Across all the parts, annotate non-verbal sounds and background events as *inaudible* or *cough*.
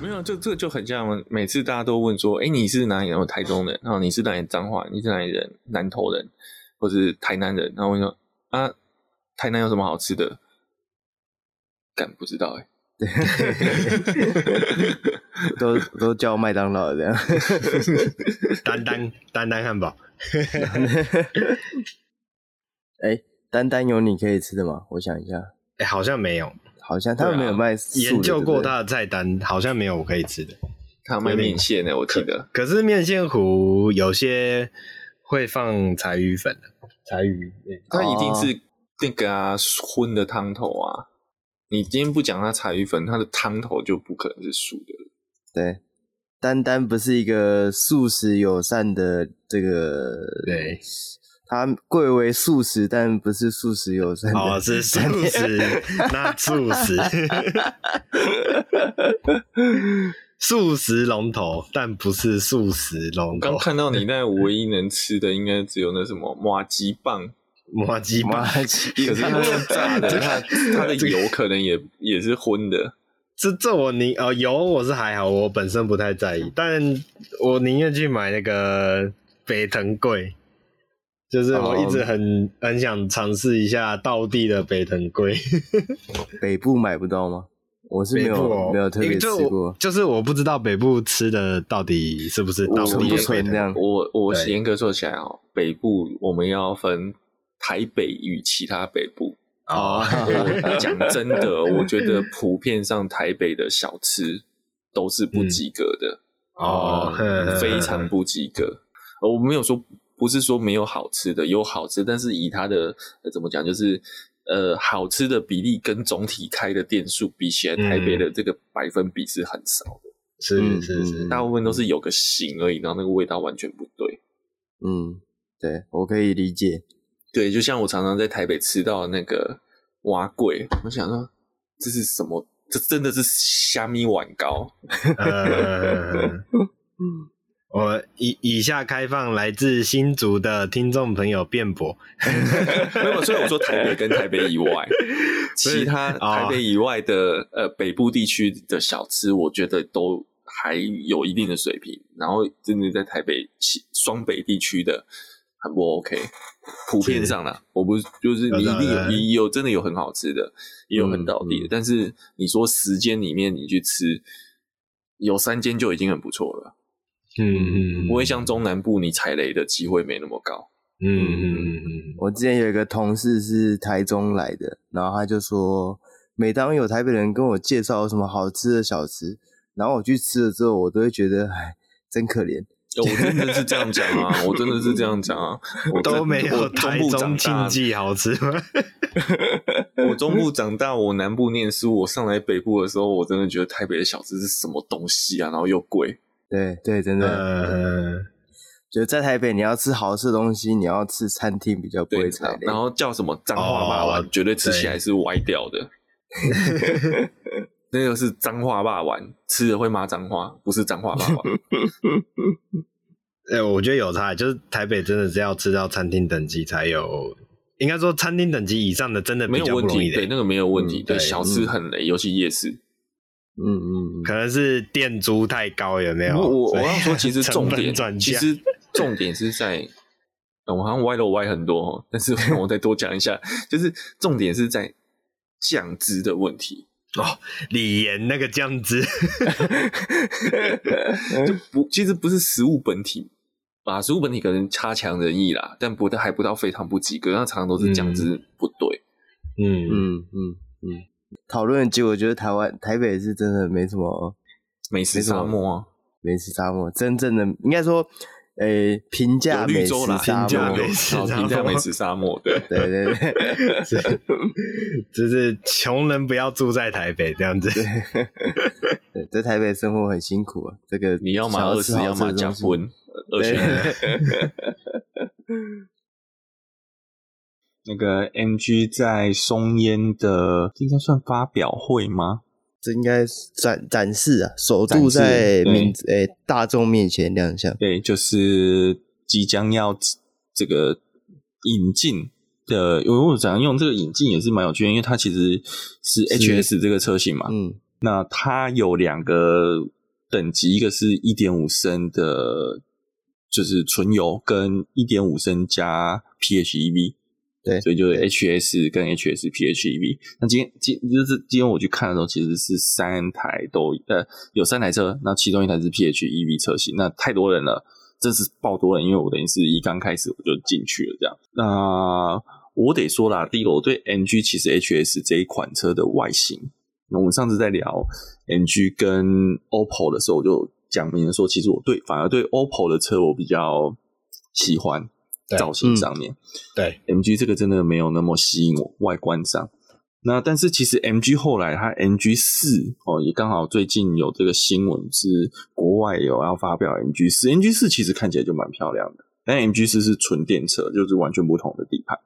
没有，就这个就很像，每次大家都问说，哎、欸，你是哪里人？我台中人，然后你是哪里彰化？你是哪里人？南投人，或是台南人？然后我说啊，台南有什么好吃的？敢不知道哎、欸，*laughs* 都都叫麦当劳这样，丹丹丹丹汉堡。哎、欸，丹丹有你可以吃的吗？我想一下，哎、欸，好像没有。好像他们没有卖素的，研究过他的菜单，好像没有我可以吃的。他有卖面线的，我记得。可是面线糊有些会放柴鱼粉的，柴鱼，它一定是那个啊荤的汤头啊。你今天不讲它柴鱼粉，它的汤头就不可能是素的。对，单单不是一个素食友善的这个对。它贵为素食，但不是素食友善。哦，是素食，*laughs* 那素食，*laughs* 素食龙头，但不是素食龙头。刚看到你那唯一能吃的，应该只有那什么麻糬棒，麻糬棒，可是它是炸的，*laughs* 它它的油可能也也是荤的。这这我宁呃油我是还好，我本身不太在意，但我宁愿去买那个北藤贵。就是我一直很、oh, 很想尝试一下道地的北藤龟，*laughs* 北部买不到吗？我是没有、哦、没有特别吃过，就是我不知道北部吃的到底是不是道地的北藤。我我严格说起来哦，北部我们要分台北与其他北部哦。*laughs* 讲真的，我觉得普遍上台北的小吃都是不及格的哦、嗯，非常不及格。我没有说。不是说没有好吃的，有好吃，但是以它的怎么讲，就是呃好吃的比例跟总体开的店数比起来，台北的这个百分比是很少的。是是是，大部分都是有个形而已，然后那个味道完全不对。嗯，对，我可以理解。对，就像我常常在台北吃到那个碗粿，我想说这是什么？这真的是虾米碗糕？*laughs* 嗯。我以以下开放来自新竹的听众朋友辩驳，*laughs* 没有，所以我说台北跟台北以外，*laughs* 其他台北以外的、哦、呃北部地区的小吃，我觉得都还有一定的水平。然后真的在台北双北地区的很不 OK，普遍上啦，我不就是你一定有你有真的有很好吃的，也有很倒地的、但是你说时间里面你去吃，有三间就已经很不错了。嗯嗯，不会像中南部，你踩雷的机会没那么高。嗯嗯嗯嗯，我之前有一个同事是台中来的，然后他就说，每当有台北人跟我介绍什么好吃的小吃，然后我去吃了之后，我都会觉得，哎，真可怜。*laughs* 我真的是这样讲啊，我真的是这样讲啊，我都没有台中经济好吃吗？*laughs* 我中部长大，我南部念书，我上来北部的时候，我真的觉得台北的小吃是什么东西啊，然后又贵。对对，真的，呃，就在台北，你要吃好吃的东西，你要吃餐厅比较不会踩雷。然后叫什么脏话霸王，绝对吃起来是歪掉的。*laughs* 那个是脏话霸王，吃了会骂脏话，不是脏话霸王。*laughs* 哎、欸，我觉得有差，就是台北真的是要吃到餐厅等级才有，应该说餐厅等级以上的真的没有问题。对，那个没有问题。对，对小吃很雷，嗯，尤其夜市。嗯嗯，可能是店租太高，有没有？我我要说，其实 *laughs* 重点，其实重点是在，我好像歪了歪很多，*laughs* 但是 *laughs* 我再多讲一下，就是重点是在酱汁的问题哦。李岩那个酱汁，就不，其实不是食物本体啊，食物本体可能差强人意啦，但不但还不到非常不及格，那常常都是酱汁不对。嗯嗯嗯嗯。嗯讨论的结果，我觉得台湾台北是真的没什么美食沙漠啊，美食沙漠，真正的应该说，诶，平价美食沙漠，平价美食沙漠，对对对对，*laughs* *laughs* 就是穷人不要住在台北这样子，对，在台北生活很辛苦啊，这个你要嘛饿死，要嘛结婚，二选那个 MG 在松烟的应该算发表会吗？这应该展展示啊，首度在民诶、欸、大众面前亮相。对，就是即将要这个引进的，我我怎样用这个引进也是蛮有趣的，因为它其实是 HS 这个车型嘛，嗯，那它有两个等级，一个是一点五升的，就是纯油，跟一点五升加 PHEV。对，所以就是 HS 跟 HS PHEV。那今天今就是今天我去看的时候，其实是三台都呃有三台车，那其中一台是 PHEV 车型。那太多人了，真是爆多人，因为我等于是一刚开始我就进去了这样。那我得说啦，第一个我对 MG 其实 HS 这一款车的外形。那我们上次在聊 MG 跟 OPPO 的时候，我就讲明说，其实我对反而对 OPPO 的车我比较喜欢造型上面，对，对 MG 这个真的没有那么吸引我外观上。那但是其实 MG 后来它 MG 四哦，也刚好最近有这个新闻是国外有要发表 MG 四，MG 四其实看起来就蛮漂亮的，但 MG 四是纯电车，就是完全不同的底盘。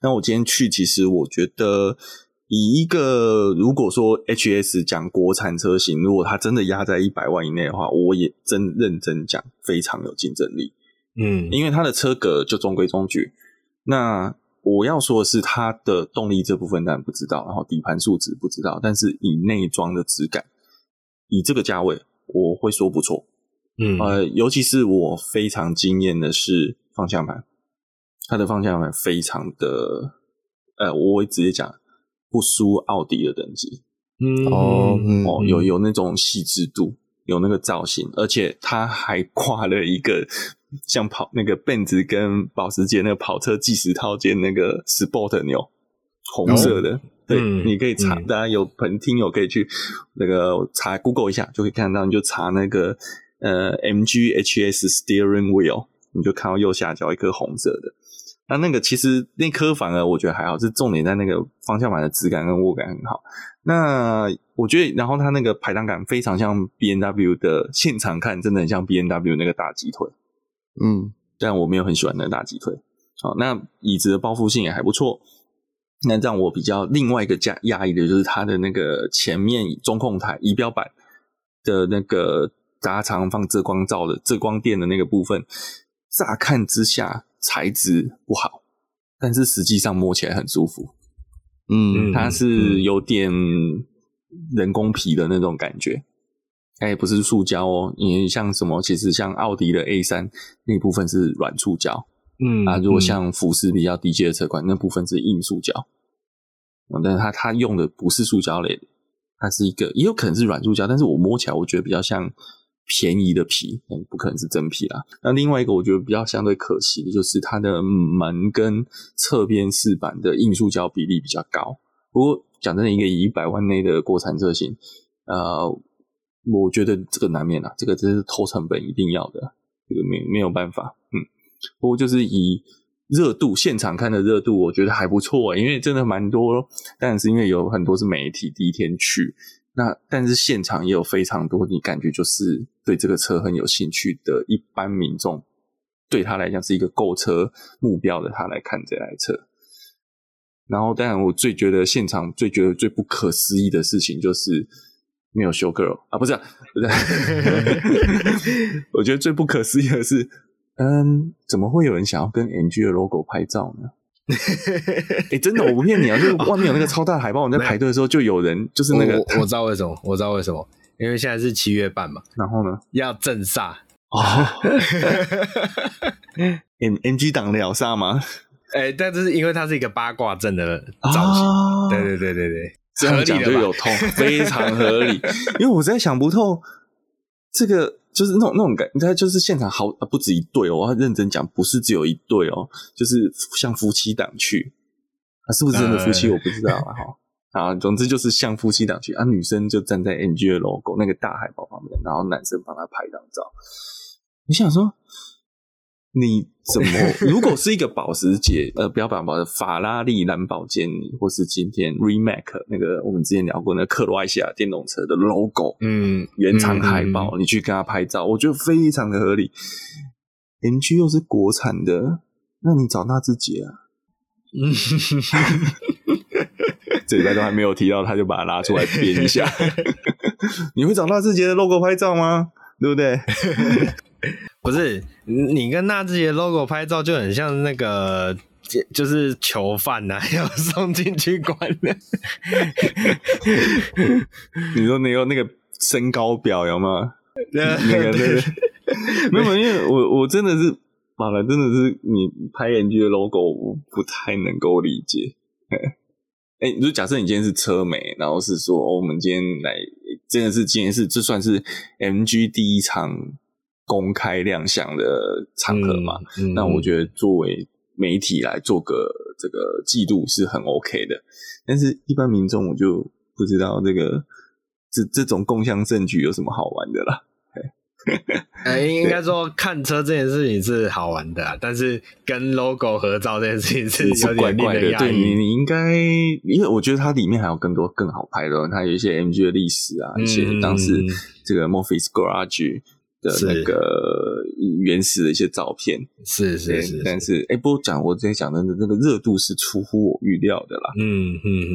那我今天去，其实我觉得。以一个如果说 HS 讲国产车型，如果它真的压在一百万以内的话，我也真认真讲非常有竞争力。嗯，因为它的车格就中规中矩。那我要说的是，它的动力这部分当然不知道，然后底盘素质不知道，但是以内装的质感，以这个价位，我会说不错。嗯，呃，尤其是我非常惊艳的是方向盘，它的方向盘非常的，呃，我会直接讲。不输奥迪的等级，嗯哦哦，有有那种细致度，有那个造型，而且它还挂了一个像跑那个 Benz 跟保时捷那个跑车计时套件那个 Sport 钮，红色的，哦、对，嗯、你可以查，嗯、大家有朋听友可以去那个查 Google 一下，就可以看到，你就查那个呃 MG HS Steering Wheel，你就看到右下角一颗红色的。那那个其实那颗反而我觉得还好，是重点在那个方向盘的质感跟握感很好。那我觉得，然后它那个排档感非常像 B N W 的，现场看真的很像 B N W 那个大鸡腿。嗯，但我没有很喜欢那个大鸡腿。好，那椅子的包覆性也还不错。那让我比较另外一个加压抑的就是它的那个前面中控台仪表板的那个大家常常放遮光罩的遮光垫的那个部分，乍看之下。材质不好，但是实际上摸起来很舒服。嗯，它是有点人工皮的那种感觉，它也不是塑胶哦。你像什么，其实像奥迪的 A 三那部分是软塑胶，嗯啊，如果像福斯比较低阶的车款，那部分是硬塑胶。但是它它用的不是塑胶类的，它是一个也有可能是软塑胶，但是我摸起来我觉得比较像。便宜的皮，不可能是真皮啦。那另外一个我觉得比较相对可惜的就是它的门跟侧边饰板的硬塑胶比例比较高。不过讲真的，一个以一百万内的国产车型，呃，我觉得这个难免啊，这个真是偷成本一定要的，这个没没有办法。嗯，不过就是以热度，现场看的热度，我觉得还不错欸，因为真的蛮多，但是因为有很多是媒体第一天去。那但是现场也有非常多，你感觉就是对这个车很有兴趣的一般民众，对他来讲是一个购车目标的他来看这台车。然后当然我最觉得现场最觉得最不可思议的事情就是没有 show girl 啊，不是，不是，*laughs* 我觉得最不可思议的是，嗯，怎么会有人想要跟 NG 的 logo 拍照呢？哎、欸，真的，我不骗你啊！就是外面有那个超大的海报，我们在排队的时候就有人，*laughs* 就是那个我，我知道为什么，我知道为什么，因为现在是七月半嘛。然后呢，要正煞哦。*laughs* M M G 挡得了煞吗？哎、欸，但这是因为它是一个八卦阵的造型。哦、对对对对对，这样讲就有痛，非常合理。因为我在想不透这个。就是那种那种感，他就是现场好不止一对哦，我要认真讲，不是只有一对哦，就是像夫妻档去，啊，是不是真的夫妻我不知道啊哈，啊，总之就是像夫妻档去啊，女生就站在 NG 的 logo 那个大海报旁边，然后男生帮他拍张照，你想说？你怎么？*laughs* 如果是一个保时捷，呃，不要把保的法拉利、兰博基尼，或是今天 Remac 那个我们之前聊过那个克罗埃西亚电动车的 logo，嗯，原厂海报，嗯、你去跟他拍照，我觉得非常的合理。MG 又是国产的，那你找纳智捷啊？嗯，*laughs* 这礼拜都还没有提到，他就把它拉出来编一下。*laughs* 你会找纳智捷的 logo 拍照吗？对不对？不是，你跟纳智捷 logo 拍照就很像那个就是囚犯呐、啊，*laughs* 要送进去关的。你说你有那个身高表有吗？那个那个没有，因为我我真的是，好了，真的是你拍 MG 的 logo，我不太能够理解。*laughs* 哎、欸，你说假设你今天是车媒，然后是说、哦、我们今天来，真的是今天是这算是 MG 第一场公开亮相的场合嘛？嗯嗯、那我觉得作为媒体来做个这个记录是很 OK 的，但是一般民众我就不知道这个这这种共享证据有什么好玩的啦。哎，应该说看车这件事情是好玩的，啊，但是跟 logo 合照这件事情是有点怪怪的。对你，你应该，因为我觉得它里面还有更多更好拍的，它有一些 MG 的历史啊，一些当时这个 morphy's Garage 的那个原始的一些照片，是是是。但是，哎，不过讲我之前讲的那个热度是出乎我预料的啦。嗯嗯嗯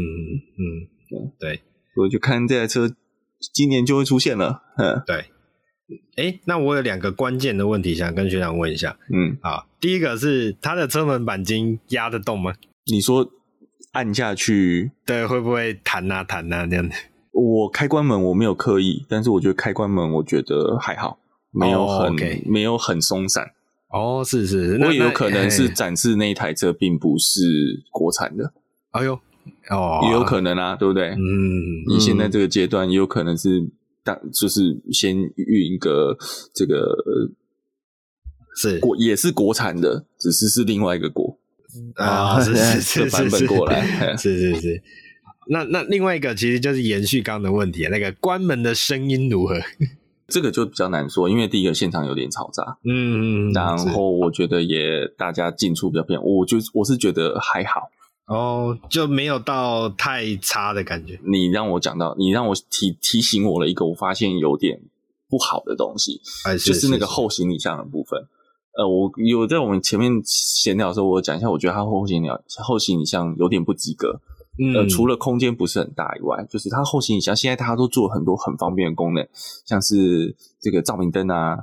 嗯嗯，对，我就看这台车今年就会出现了。嗯，对。哎、欸，那我有两个关键的问题想跟学长问一下。嗯，啊，第一个是它的车门钣金压得动吗？你说按下去，对，会不会弹啊弹啊这样的？我开关门我没有刻意，但是我觉得开关门我觉得还好，没有很、oh, okay. 没有很松散。哦，oh, 是是，我也有可能是展示那一台车并不是国产的。哎呦，哦，也有可能啊，对不对？嗯，你现在这个阶段也有可能是。当就是先运一个这个是国也是国产的，只是是另外一个国啊，是是 *laughs* 是版本过来，*laughs* 是是是。那那另外一个其实就是延续刚刚的问题，那个关门的声音如何？这个就比较难说，因为第一个现场有点嘈杂，嗯，然后我觉得也大家进出比较偏，我就我是觉得还好。哦，就没有到太差的感觉。你让我讲到，你让我提提醒我了一个，我发现有点不好的东西，哎、是就是那个后行李箱的部分。呃，我有在我们前面闲聊的时候，我讲一下，我觉得它后行李后行李箱有点不及格。嗯，呃，除了空间不是很大以外，就是它后行李箱现在大家都做了很多很方便的功能，像是这个照明灯啊，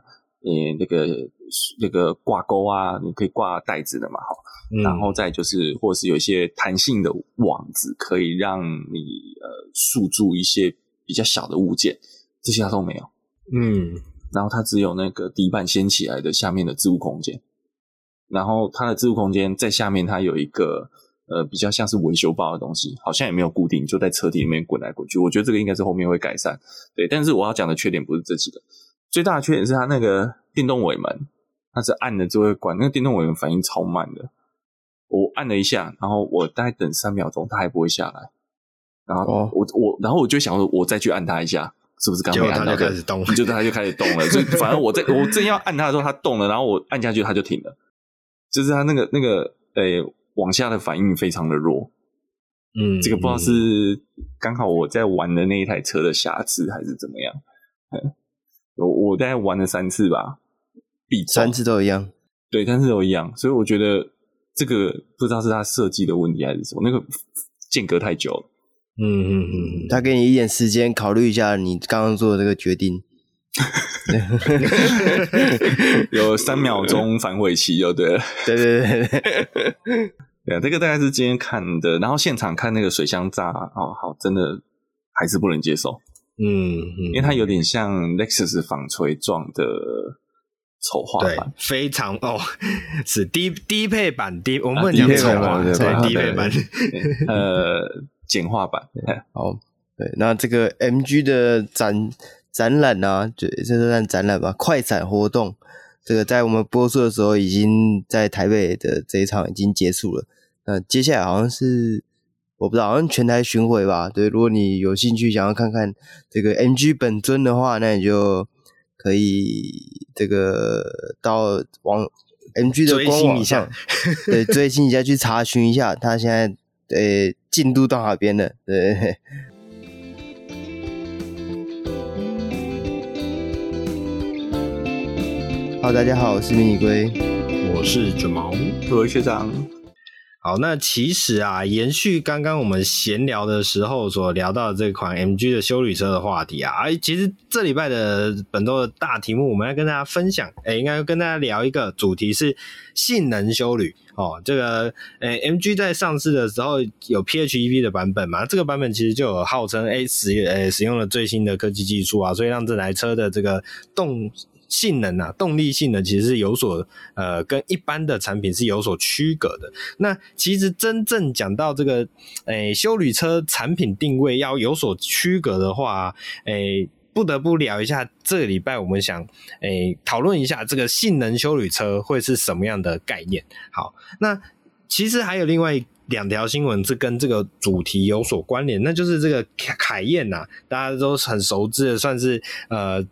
呃，那个那个挂钩啊，你可以挂袋子的嘛，哈。然后再就是，或者是有一些弹性的网子，可以让你呃束住一些比较小的物件，这些它都没有。嗯，然后它只有那个底板掀起来的下面的置物空间，然后它的置物空间在下面，它有一个呃比较像是维修包的东西，好像也没有固定，就在车体里面滚来滚去。我觉得这个应该是后面会改善。对，但是我要讲的缺点不是这几个，最大的缺点是它那个电动尾门，它是按了就会关，那个电动尾门反应超慢的。我按了一下，然后我大概等三秒钟，它还不会下来。然后我、哦、我，然后我就想说，我再去按它一下，是不是刚没按到？就开始动，就它就开始动了。所以 *laughs* 反正我在我正要按它的时候，它动了，然后我按下去，它就停了。就是它那个那个诶、欸、往下的反应非常的弱。嗯，这个不知道是刚好我在玩的那一台车的瑕疵，还是怎么样。嗯，我我大概玩了三次吧，比三次都一样。对，三次都一样，所以我觉得。这个不知道是他设计的问题还是什么，那个间隔太久了。嗯嗯嗯，他给你一点时间考虑一下你刚刚做的这个决定。*laughs* 有三秒钟反悔期就对了。*laughs* 对对对对。*laughs* 对啊，这个大概是今天看的，然后现场看那个水箱炸哦，好，真的还是不能接受。嗯，嗯，因为它有点像 Lexus 纺锤状的。丑化版非常哦，是低低配版低，我们讲丑化，对低配版，呃，简化版。好，对，那这个 MG 的展展览呢、啊，就这是算展览吧，快闪活动，这个在我们播出的时候，已经在台北的这一场已经结束了。那接下来好像是我不知道，好像全台巡回吧。对，如果你有兴趣想要看看这个 MG 本尊的话，那你就。可以这个到网 MG 的官网上，对，追星一下去查询一下，他现在呃进度到哪边了？对。*laughs* 好，大家好，我是迷你龟，我是卷毛，各位学长。好，那其实啊，延续刚刚我们闲聊的时候所聊到的这款 MG 的修旅车的话题啊，哎，其实这礼拜的本周的大题目，我们要跟大家分享，哎，应该跟大家聊一个主题是性能修旅哦。这个，哎，MG 在上市的时候有 PHEV 的版本嘛，这个版本其实就有号称哎使哎使用了最新的科技技术啊，所以让这台车的这个动。性能啊，动力性能其实是有所呃，跟一般的产品是有所区隔的。那其实真正讲到这个，诶、欸，休旅车产品定位要有所区隔的话，诶、不得不聊一下这个礼拜我们想诶讨论一下这个性能修旅车会是什么样的概念。好，那其实还有另外两条新闻是跟这个主题有所关联，那就是这个凯宴呐，大家都很熟知的，算是呃。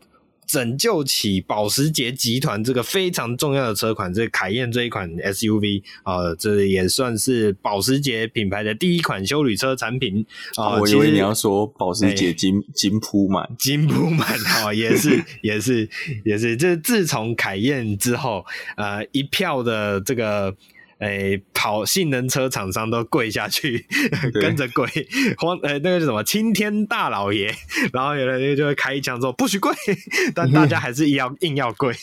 拯救起保时捷集团这个非常重要的车款，这凯宴这一款 SUV 啊、呃，这也算是保时捷品牌的第一款休旅车产品啊、呃。我以为你要说保时捷金、欸、金铺满，金铺满啊，也是 *laughs* 也是也是，这自从凯宴之后，呃，一票的这个。哎、欸，跑性能车厂商都跪下去，*laughs* 跟着跪，荒诶、欸，那个是什么青天大老爷，然后有人就会开一枪说不许跪，但大家还是要硬要跪。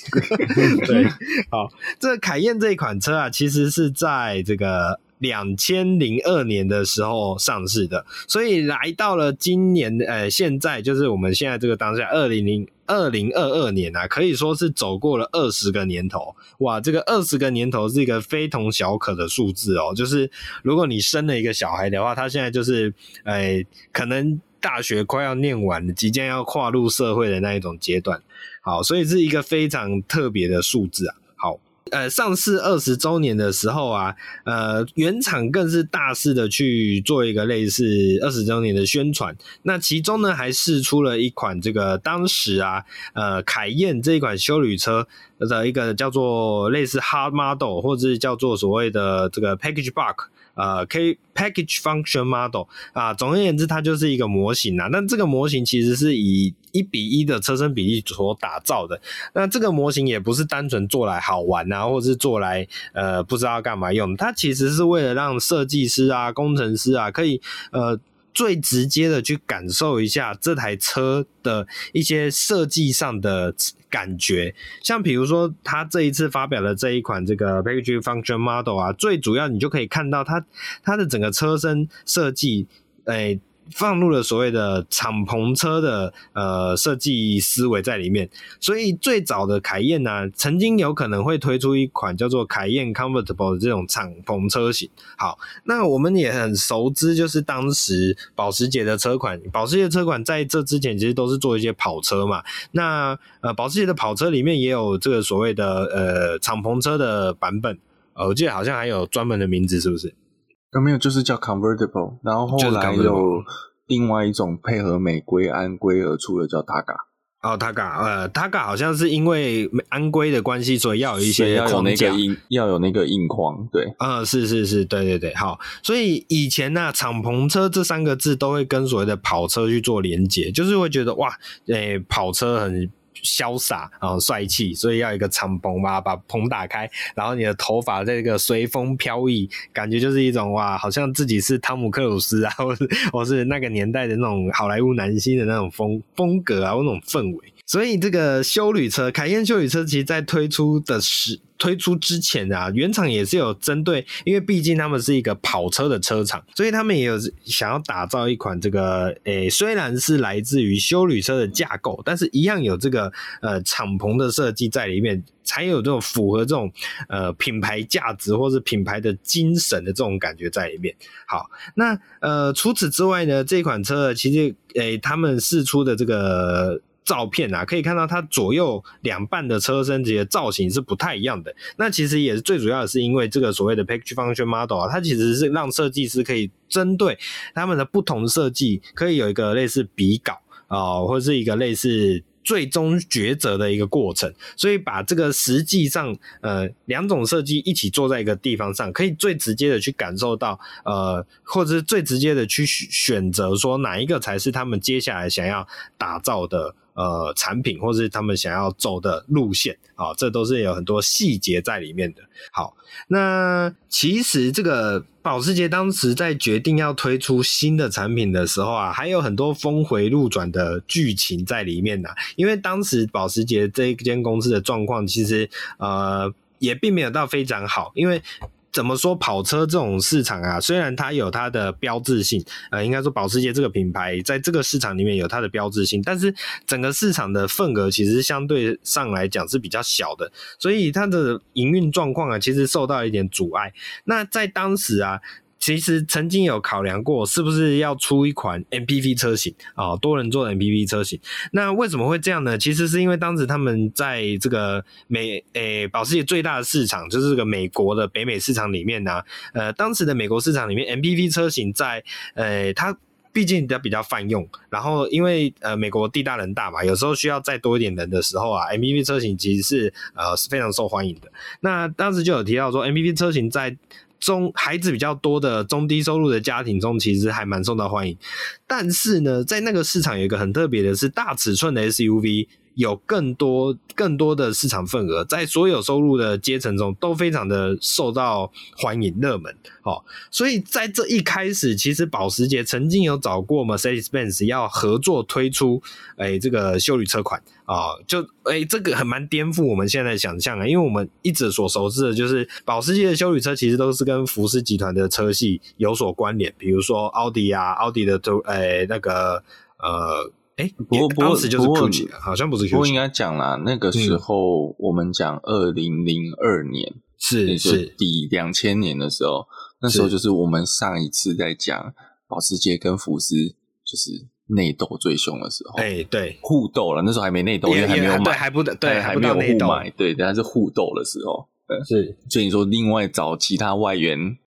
对，*laughs* 好，这个凯宴这一款车啊，其实是在这个。两千零二年的时候上市的，所以来到了今年，呃，现在就是我们现在这个当下，二零零二零二二年啊，可以说是走过了二十个年头，哇，这个二十个年头是一个非同小可的数字哦。就是如果你生了一个小孩的话，他现在就是，呃，可能大学快要念完了，即将要跨入社会的那一种阶段，好，所以是一个非常特别的数字啊。呃，上市二十周年的时候啊，呃，原厂更是大肆的去做一个类似二十周年的宣传。那其中呢，还试出了一款这个当时啊，呃，凯宴这一款修旅车的一个叫做类似 Hard Model，或者是叫做所谓的这个 Package Bug。呃，K Package Function Model 啊，总而言之，它就是一个模型啊。那这个模型其实是以一比一的车身比例所打造的。那这个模型也不是单纯做来好玩啊，或者是做来呃不知道干嘛用。它其实是为了让设计师啊、工程师啊可以呃。最直接的去感受一下这台车的一些设计上的感觉，像比如说他这一次发表的这一款这个 Package Function Model 啊，最主要你就可以看到它它的整个车身设计，诶。放入了所谓的敞篷车的呃设计思维在里面，所以最早的凯宴呢、曾经有可能会推出一款叫做凯宴 Comfortable 的这种敞篷车型。好，那我们也很熟知，就是当时保时捷的车款，保时捷车款在这之前其实都是做一些跑车嘛。那呃，保时捷的跑车里面也有这个所谓的呃敞篷车的版本，呃，我记得好像还有专门的名字，是不是？有没有，就是叫 convertible，然后后来有另外一种配合美规安规而出的叫 Targa。哦，Targa，呃，Targa 好像是因为安规的关系，所以要有一些要有那个硬，要有那个硬框，对，呃，是是是，对对对，好，所以以前呢、啊，敞篷车这三个字都会跟所谓的跑车去做连结，就是会觉得哇，诶、欸，跑车很。潇洒啊，帅气，所以要一个敞篷嘛，把篷打开，然后你的头发在这个随风飘逸，感觉就是一种哇，好像自己是汤姆克鲁斯啊，或是或是那个年代的那种好莱坞男星的那种风风格啊，那种氛围。所以这个休旅车，凯宴休旅车，其实在推出的时推出之前啊，原厂也是有针对，因为毕竟他们是一个跑车的车厂，所以他们也有想要打造一款这个，诶、欸，虽然是来自于休旅车的架构，但是一样有这个呃敞篷的设计在里面，才有这种符合这种呃品牌价值或是品牌的精神的这种感觉在里面。好，那呃除此之外呢，这款车其实诶、他们试出的这个。照片啊，可以看到它左右两半的车身这些造型是不太一样的。那其实也是最主要的是因为这个所谓的 Package Function Model 啊，它其实是让设计师可以针对他们的不同设计，可以有一个类似比稿啊、或是一个类似最终抉择的一个过程。所以把这个实际上呃两种设计一起做在一个地方上，可以最直接的去感受到呃，或者是最直接的去选择说哪一个才是他们接下来想要打造的。呃产品，或是他们想要走的路线啊，这都是有很多细节在里面的。好，那其实这个保时捷当时在决定要推出新的产品的时候啊，还有很多峰回路转的剧情在里面呢、因为当时保时捷这一间公司的状况，其实呃也并没有到非常好，因为。怎么说跑车这种市场啊，虽然它有它的标志性，呃，应该说保时捷这个品牌在这个市场里面有它的标志性，但是整个市场的份额其实相对上来讲是比较小的，所以它的营运状况啊，其实受到一点阻碍。那在当时啊。其实曾经有考量过，是不是要出一款 MPV 车型啊，多人座的 MPV 车型。那为什么会这样呢？其实是因为当时他们在这个美诶保时捷最大的市场，就是这个美国的北美市场里面呢、呃，当时的美国市场里面 MPV 车型在呃，它毕竟它比较泛用。然后因为呃美国地大人大嘛，有时候需要再多一点人的时候啊，MPV 车型其实是呃是非常受欢迎的。那当时就有提到说，MPV 车型在中孩子比较多的中低收入的家庭中，其实还蛮受到欢迎。但是呢，在那个市场有一个很特别的是，大尺寸的 SUV。有更多更多的市场份额，在所有收入的阶层中都非常的受到欢迎热门哦，所以在这一开始，其实保时捷曾经有找过 Mercedes-Benz 要合作推出，哎，这个修旅车款啊，就哎这个很蛮颠覆我们现在的想象啊，因为我们一直所熟知的就是保时捷的修旅车其实都是跟福斯集团的车系有所关联，比如说奥迪啊，奥迪的都哎那个呃。哎、欸，不过不过就是不过好像不是 Q7，不过应该讲啦，那个时候我们讲二零零二年是是。抵两千年的时候，那时候就是我们上一次在讲保时捷跟福斯就是内斗最凶的时候，哎、欸、对，互斗了，那时候还没内斗，因为还没有买，对还不对，对还没有互买，对，但是互斗的时候，对。是，所以你说另外找其他外援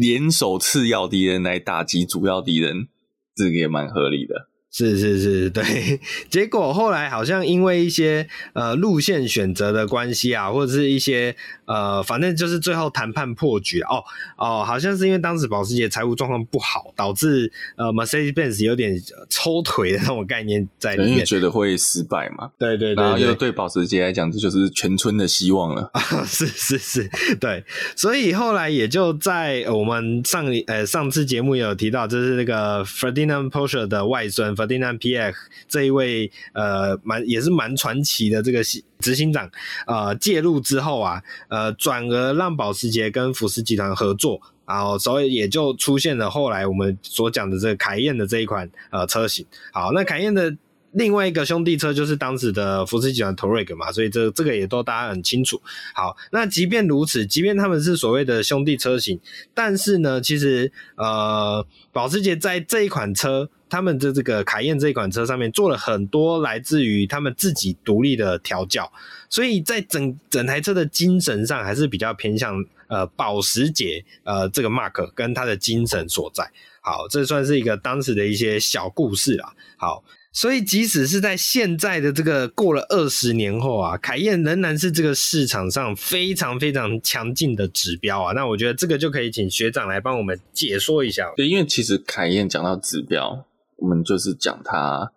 联手次要敌人来打击主要敌人，这个也蛮合理的。是是是，对。*laughs* 结果后来好像因为一些呃路线选择的关系啊，或者是一些呃，反正就是最后谈判破局哦哦，好像是因为当时保时捷财务状况不好，导致呃 Mercedes-Benz 有点抽腿的那种概念在里面，觉得会失败嘛？对对对，对，然后又对保时捷来讲，这就是全村的希望了。*laughs* 是是是，对。所以后来也就在我们上呃上次节目也有提到，就是那个 Ferdinand Porsche 的外孙。订单 PF 这一位呃蛮也是蛮传奇的这个执行长呃介入之后啊，呃转而让保时捷跟福斯集团合作，然后所以也就出现了后来我们所讲的这个凯宴的这一款呃车型。好，那凯宴的另外一个兄弟车就是当时的福斯集团 Touareg 嘛，所以这这个也都大家很清楚。好，那即便如此，即便他们是所谓的兄弟车型，但是呢，其实呃保时捷在这一款车。他们的这个凯宴这一款车上面做了很多来自于他们自己独立的调教，所以在整整台车的精神上还是比较偏向呃保时捷呃这个 mark 跟它的精神所在。好，这算是一个当时的一些小故事啦。好，所以即使是在现在的这个过了二十年后啊，凯宴仍然是这个市场上非常非常强劲的指标啊。那我觉得这个就可以请学长来帮我们解说一下。对，因为其实凯宴讲到指标。我们就是讲它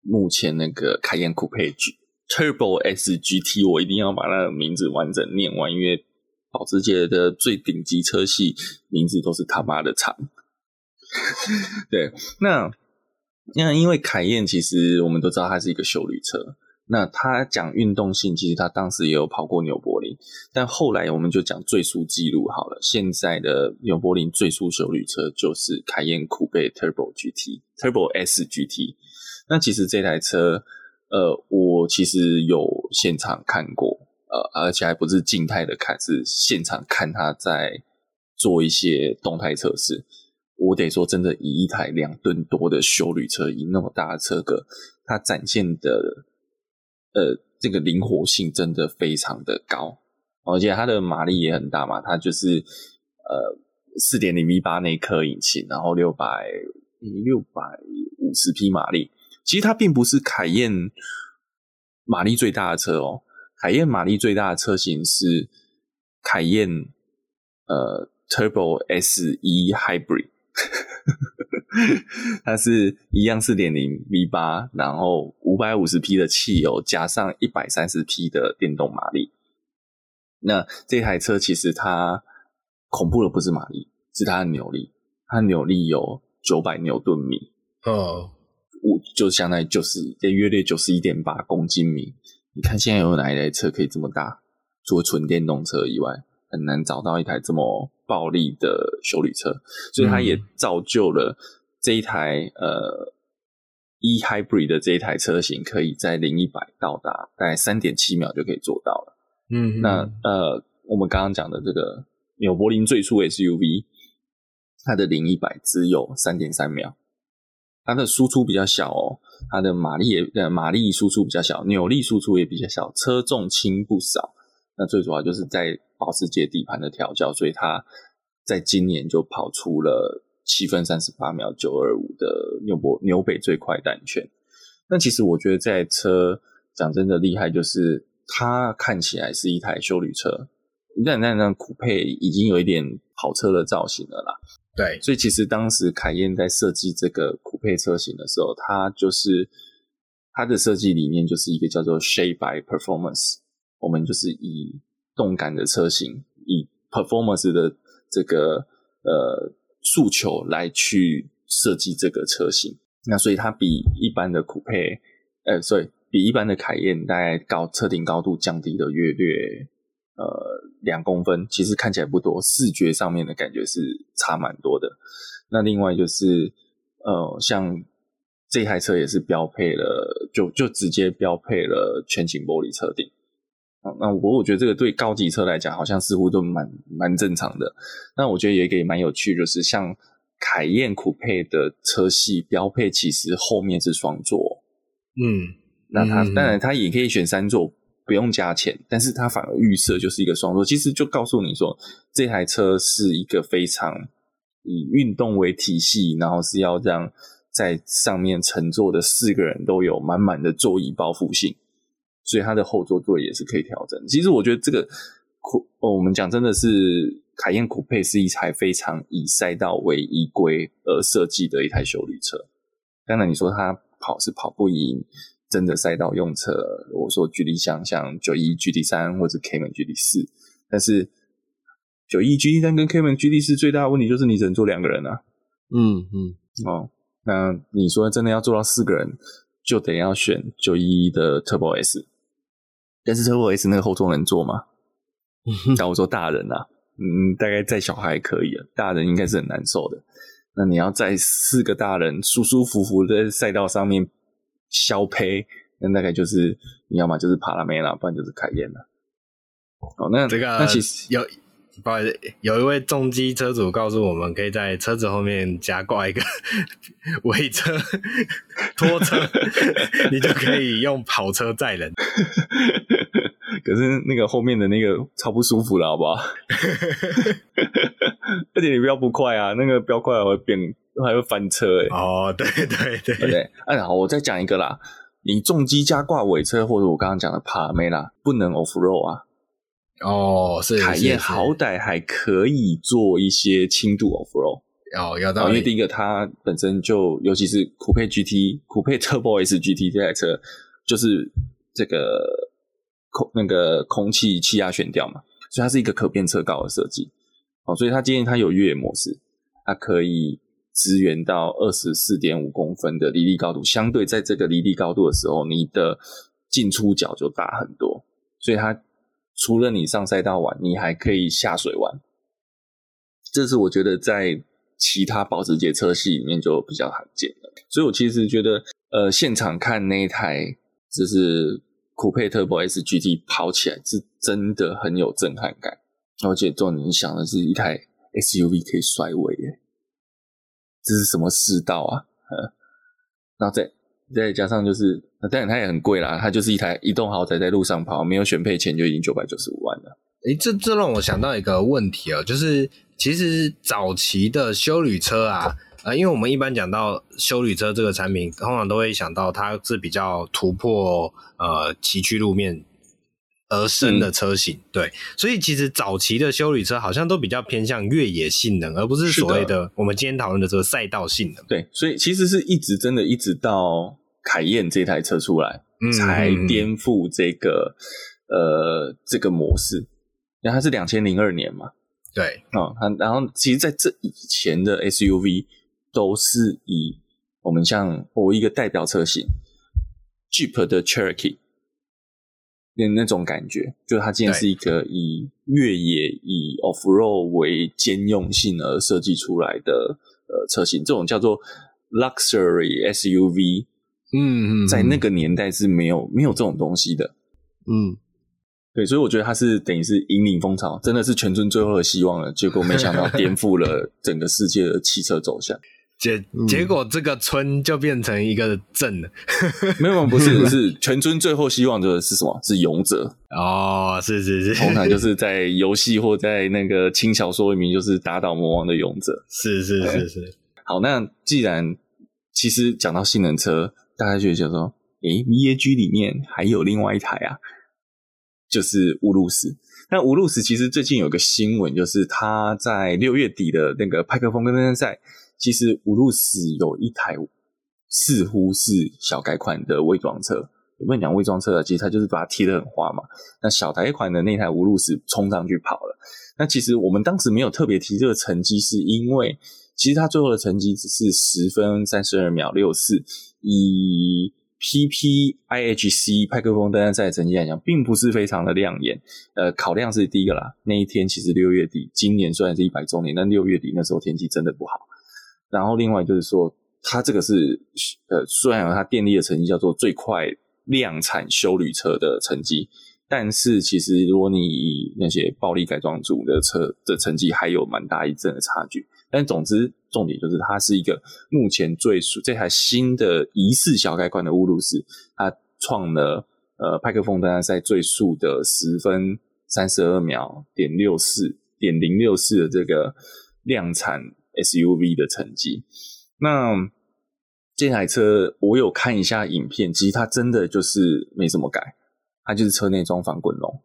目前那个凯宴酷配 G Turbo S GT，我一定要把那个名字完整念完，因为保时捷的最顶级车系名字都是他妈的长。*laughs* 对，那那因为凯宴其实我们都知道它是一个修旅车。那他讲运动性，其实他当时也有跑过纽柏林，但后来我们就讲最速记录好了。现在的纽柏林最速修旅车就是凯宴酷贝 Turbo GT Turbo S GT。那其实这台车，呃，我其实有现场看过，呃，而且还不是静态的看，是现场看它在做一些动态测试。我得说，真的以一台两吨多的休旅车，以那么大的车格，它展现的。呃，这个灵活性真的非常的高，而且它的马力也很大嘛，它就是呃四点零 V 八那颗引擎，然后六百六百五十匹马力。其实它并不是凯宴马力最大的车哦，凯宴马力最大的车型是凯宴呃 Turbo S E Hybrid。*laughs* 它是一样四点零 V 八，然后五百五十匹的汽油加上一百三十匹的电动马力。那这台车其实它恐怖的不是马力，是它的扭力。它扭力有九百牛顿米，哦，五就相当于九十，约略九十一点八公斤米。你看现在有哪一台车可以这么大？除了纯电动车以外，很难找到一台这么暴力的修理车。所以它也造就了这一台、嗯、呃 E Hybrid 的这一台车型，可以在零一百到达大概三点七秒就可以做到了。嗯，那呃，我们刚刚讲的这个纽柏林最初 SUV。它的零一百只有三点三秒，它的输出比较小哦，它的马力也呃马力输出比较小，扭力输出也比较小，车重轻不少。那最主要就是在保时捷底盘的调教，所以它在今年就跑出了七分三十八秒九二五的纽博纽北最快单圈。那其实我觉得这台车讲真的厉害，就是它看起来是一台修旅车，但那那酷配已经有一点跑车的造型了啦。对，所以其实当时凯宴在设计这个酷配车型的时候，它就是它的设计理念就是一个叫做 Shape by Performance，我们就是以动感的车型，以 Performance 的这个呃诉求来去设计这个车型。那所以它比一般的酷配，呃，所以比一般的凯宴大概高车顶高度降低了约略。呃，两公分其实看起来不多，视觉上面的感觉是差蛮多的。那另外就是，呃，像这台车也是标配了，就就直接标配了全景玻璃车顶。啊，那我我觉得这个对高级车来讲，好像似乎都蛮蛮正常的。那我觉得也可以蛮有趣，就是像凯宴酷配的车系标配，其实后面是双座。嗯，那它、嗯、当然它也可以选三座。不用加钱，但是它反而预设就是一个双座，其实就告诉你说，这台车是一个非常以运动为体系，然后是要让在上面乘坐的四个人都有满满的座椅包覆性，所以它的后座座椅也是可以调整。其实我觉得这个酷，我们讲真的是凯宴酷配是一台非常以赛道为依归而设计的一台修旅车。当然你说它跑是跑不赢。真的赛道用车，我说举例像像九一 GT 三或者 Cayman GT 四，但是九一 GT 三跟 Cayman GT 四最大的问题就是你只能坐两个人啊。嗯嗯哦，那你说真的要做到四个人，就得要选九一的 Turbo S，但是 Turbo S 那个后座能坐吗？*laughs* 但我说大人啊，嗯，大概载小孩可以啊，大人应该是很难受的。那你要载四个大人舒舒服服的在赛道上面。消胚，那大概就是你要么就是帕拉梅拉，不然就是凯宴了。哦，那这个那其实有，不好意思，有一位重机车主告诉我们，可以在车子后面加挂一个 *laughs* 尾车拖车，*laughs* 你就可以用跑车载人。可是那个后面的那个超不舒服了，好不好？*laughs* 而且你不要不快啊，那个飙快还会变。还会翻车哎、欸、哦，对对对对，对，哎，好，我再讲一个啦。你重机加挂尾车，或者我刚刚讲的帕梅拉，不能 off road 啊。哦，是凯宴好歹还可以做一些轻度 off road。哦，要到，因为第一个它本身就，尤其是酷配 GT、酷配 Turbo S GT 这台车，就是这个空那个空气气压悬吊嘛，所以它是一个可变车高的设计。哦，所以它今天它有越野模式，它可以。支援到二十四点五公分的离地高度，相对在这个离地高度的时候，你的进出角就大很多。所以它除了你上赛道玩，你还可以下水玩。这是我觉得在其他保时捷车系里面就比较罕见的。所以我其实觉得，呃，现场看那一台就是酷配 Turbo S GT 跑起来是真的很有震撼感，而且重点你想的是一台 SUV 可以甩尾耶。这是什么世道啊？呃，然后再再加上就是，当然它也很贵啦，它就是一台移动豪宅在路上跑，没有选配钱就已经九百九十五万了。诶，这这让我想到一个问题哦，就是其实早期的休旅车啊，呃，因为我们一般讲到修理车这个产品，通常都会想到它是比较突破呃崎岖路面。而生的车型。嗯、对，所以其实早期的修理车好像都比较偏向越野性能，而不是所谓的我们今天讨论的这个赛道性能。对，所以其实是一直真的一直到凯宴这台车出来，嗯、才颠覆这个呃这个模式。因为它是两千零二年嘛。对，嗯，然后其实在这以前的 SUV 都是以我们像我一个代表车型 Jeep 的 Cherokee 的那种感觉，就它竟然是一个以越野、以 Off Road 为兼用性而设计出来的呃车型，这种叫做 Luxury SUV，嗯嗯，在那个年代是没有没有这种东西的，嗯。对，所以我觉得它是等于是引领风潮，真的是全村最后的希望了。结果没想到颠覆了整个世界的汽车走向。结结果这个村就变成一个镇了。*laughs* 没有，不是，不是全村最后希望的是什么？是勇者哦，是是是，通常就是在游戏或在那个轻小说里面，就是打倒魔王的勇者。是是是是。好，那既然其实讲到性能车，大家就会觉得说，诶，VAG 里面还有另外一台啊。就是乌鲁斯，那乌鲁斯其实最近有个新闻，就是他在六月底的那个派克风跟登山赛，其实乌鲁斯有一台似乎是小改款的伪装车，有没有讲伪装车啊？其实它就是把它贴得很花嘛。那小改款的那台乌鲁斯冲上去跑了，那其实我们当时没有特别提这个成绩，是因为其实它最后的成绩只是十分三十二秒六四，以 PPIHC 派克风登山赛成绩来讲，并不是非常的亮眼。呃，考量是第一个啦。那一天其实六月底，今年虽然是一百周年，但六月底那时候天气真的不好。然后另外就是说，它这个是呃，虽然有它电力的成绩叫做最快量产休旅车的成绩，但是其实如果你以那些暴力改装组的车的成绩，还有蛮大一阵的差距。但总之，重点就是它是一个目前最速这台新的疑似小改款的乌鲁斯，它创了呃派克风登山赛最速的十分三十二秒点六四点零六四的这个量产 SUV 的成绩。那这台车我有看一下影片，其实它真的就是没什么改，它就是车内装防滚笼，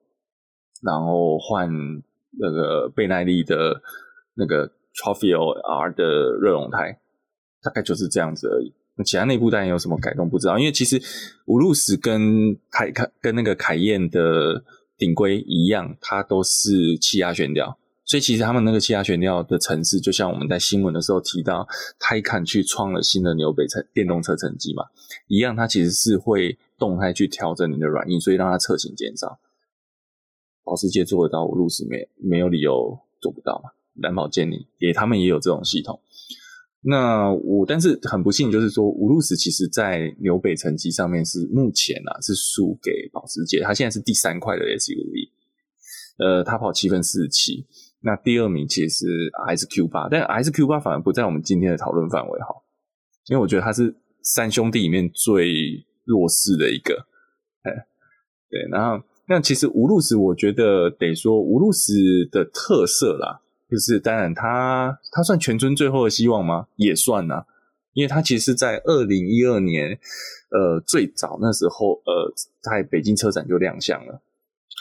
然后换那个倍耐力的那个。Trophy R 的热熔胎，大概就是这样子而已。那其他内部当然有什么改动不知道，因为其实乌鲁斯跟凯凯跟那个凯宴的顶规一样，它都是气压悬吊，所以其实他们那个气压悬吊的程式，就像我们在新闻的时候提到泰坦去创了新的纽北成电动车成绩嘛，一样，它其实是会动态去调整你的软硬，所以让它侧倾减少。保时捷做得到，乌鲁斯没没有理由做不到嘛。蓝宝坚尼也，他们也有这种系统。那我，但是很不幸，就是说，乌鲁斯其实在纽北成绩上面是目前啊是输给保时捷，它现在是第三块的 SUV，呃，它跑七分四十七。那第二名其实还是 Q 八，但 RSQ 八反而不在我们今天的讨论范围哈，因为我觉得它是三兄弟里面最弱势的一个。哎，对，然后那其实乌鲁斯，我觉得得说乌鲁斯的特色啦。就是当然他，他算全村最后的希望吗？也算呐、因为他其实是在二零一二年，呃，最早那时候，呃，在北京车展就亮相了。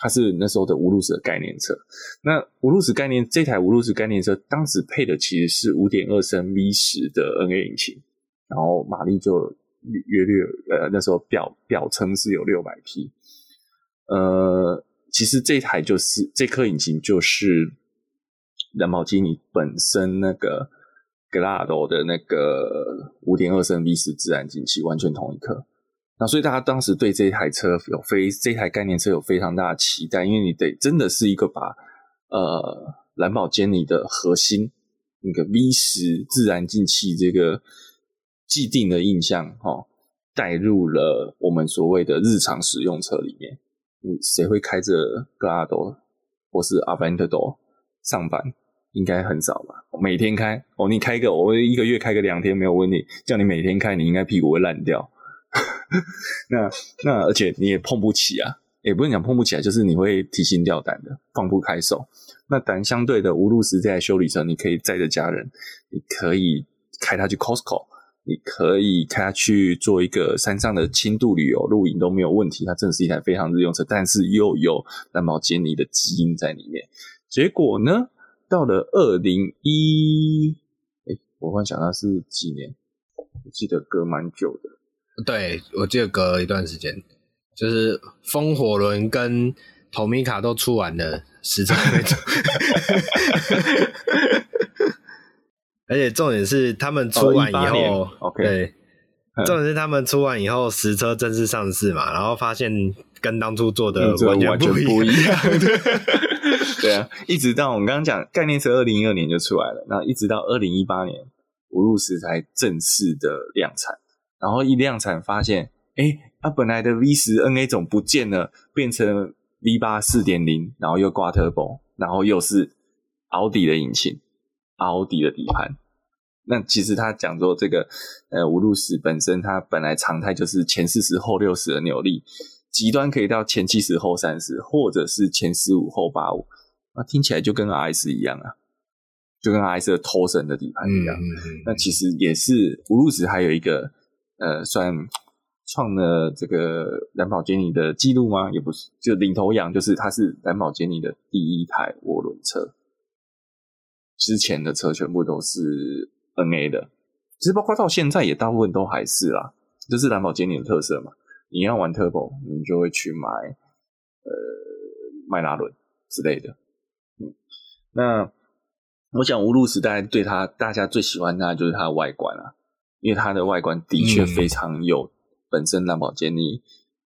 它是那时候的乌鲁斯的概念车。那乌鲁斯概念这台乌鲁斯概念车，当时配的其实是五点二升 V 十的 NA 引擎，然后马力就约略呃那时候表表称是有六百匹。呃，其实这台就是这颗引擎就是。兰博基尼本身那个 Gallardo 的那个五点二升 V 十自然进气完全同一颗，那所以大家当时对这台车有非这台概念车有非常大的期待，因为你得真的是一个把呃兰博基尼的核心那个 V 十自然进气这个既定的印象哈带入了我们所谓的日常使用车里面，你谁会开着 Glado 或是 Aventador 上班？应该很少吧？每天开哦，你开个我一个月开个两天没有问题。叫你每天开，你应该屁股会烂掉。*laughs* 那那而且你也碰不起啊，也不是讲碰不起来，就是你会提心吊胆的，放不开手。那但相对的，无路时这台休旅车，你可以载着家人，你可以开它去 Costco，你可以开它去做一个山上的轻度旅游、露营都没有问题。它真的是一台非常日用车，但是又有蓝宝坚尼的基因在里面。结果呢，到了二零一，哎，我忽然想到是几年？我记得隔蛮久的。对，我记得隔了一段时间，就是风火轮跟 Tomica 都出完了，实车没错。*laughs* 而且重点是他们出完以后、对，重点是他们出完以后实车正式上市嘛，然后发现跟当初做的完全不一样。*laughs* 对啊，一直到我们刚刚讲概念车，二零一二年就出来了，然后一直到二零一八年，五路石才正式的量产。然后一量产发现，哎，它本来的 V 十 NA 总不见了，变成 V 八四点零，然后又挂 Turbo，然后又是奥迪的引擎。奥迪的底盘，那其实他讲说这个呃五路斯本身它本来常态就是前四十后六十的扭力，极端可以到前七十后三十，或者是前十五后八五，那听起来就跟 RS 一样啊，就跟 RS 的头神的底盘一样。嗯嗯嗯、那其实也是无路斯还有一个呃算创了这个蓝宝坚尼的记录吗？也不是，就领头羊就是它是蓝宝坚尼的第一台涡轮车。之前的车全部都是 NA 的，其实包括到现在也大部分都还是啦，这是蓝宝坚尼的特色嘛。你要玩 Turbo，你就会去买呃迈拉伦之类的。嗯，那我想五路时代对它大家最喜欢它就是它的外观啊，因为它的外观的确非常有本身兰宝坚尼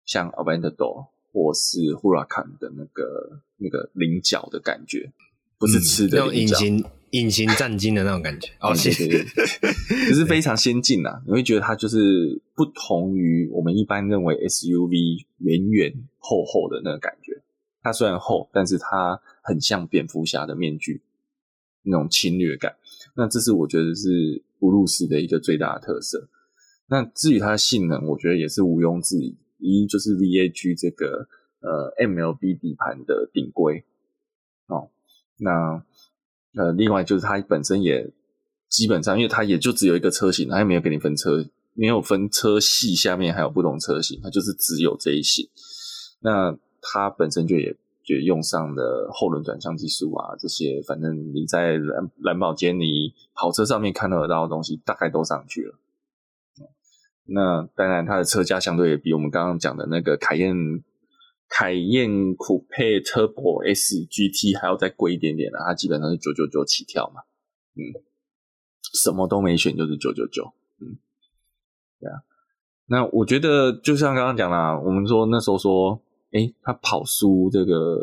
像 Aventador 或是 Huracan 的那个那个菱角的感觉，不是吃的菱角。嗯隐形战金的那种感觉，哦，谢谢，就 *laughs* 是非常先进啊！你会觉得它就是不同于我们一般认为 SUV 圆圆厚厚的那个感觉。它虽然厚，但是它很像蝙蝠侠的面具那种侵略感。那这是我觉得是五路斯的一个最大的特色。那至于它的性能，我觉得也是毋庸置疑，一就是 VAG 这个呃 MLB 底盘的顶规哦，那。呃，另外就是它本身也基本上，因为它也就只有一个车型，它也没有给你分车，没有分车系，下面还有不同车型，它就是只有这一型。那它本身就也就用上的后轮转向技术啊，这些反正你在蓝蓝宝坚尼跑车上面看到得到的东西，大概都上去了。那当然，它的车价相对也比我们刚刚讲的那个凯宴。凯宴酷配 Turbo S GT 还要再贵一点点啦，它基本上是九九九起跳嘛，嗯，什么都没选就是九九九，嗯，对啊，那我觉得就像刚刚讲啦，我们说那时候说，诶，他跑输这个